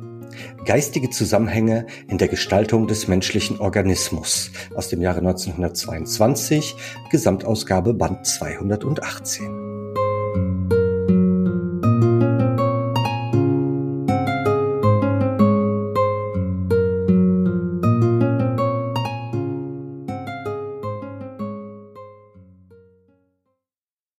B: Geistige Zusammenhänge in der Gestaltung des menschlichen Organismus aus dem Jahre 1922, Gesamtausgabe Band 218.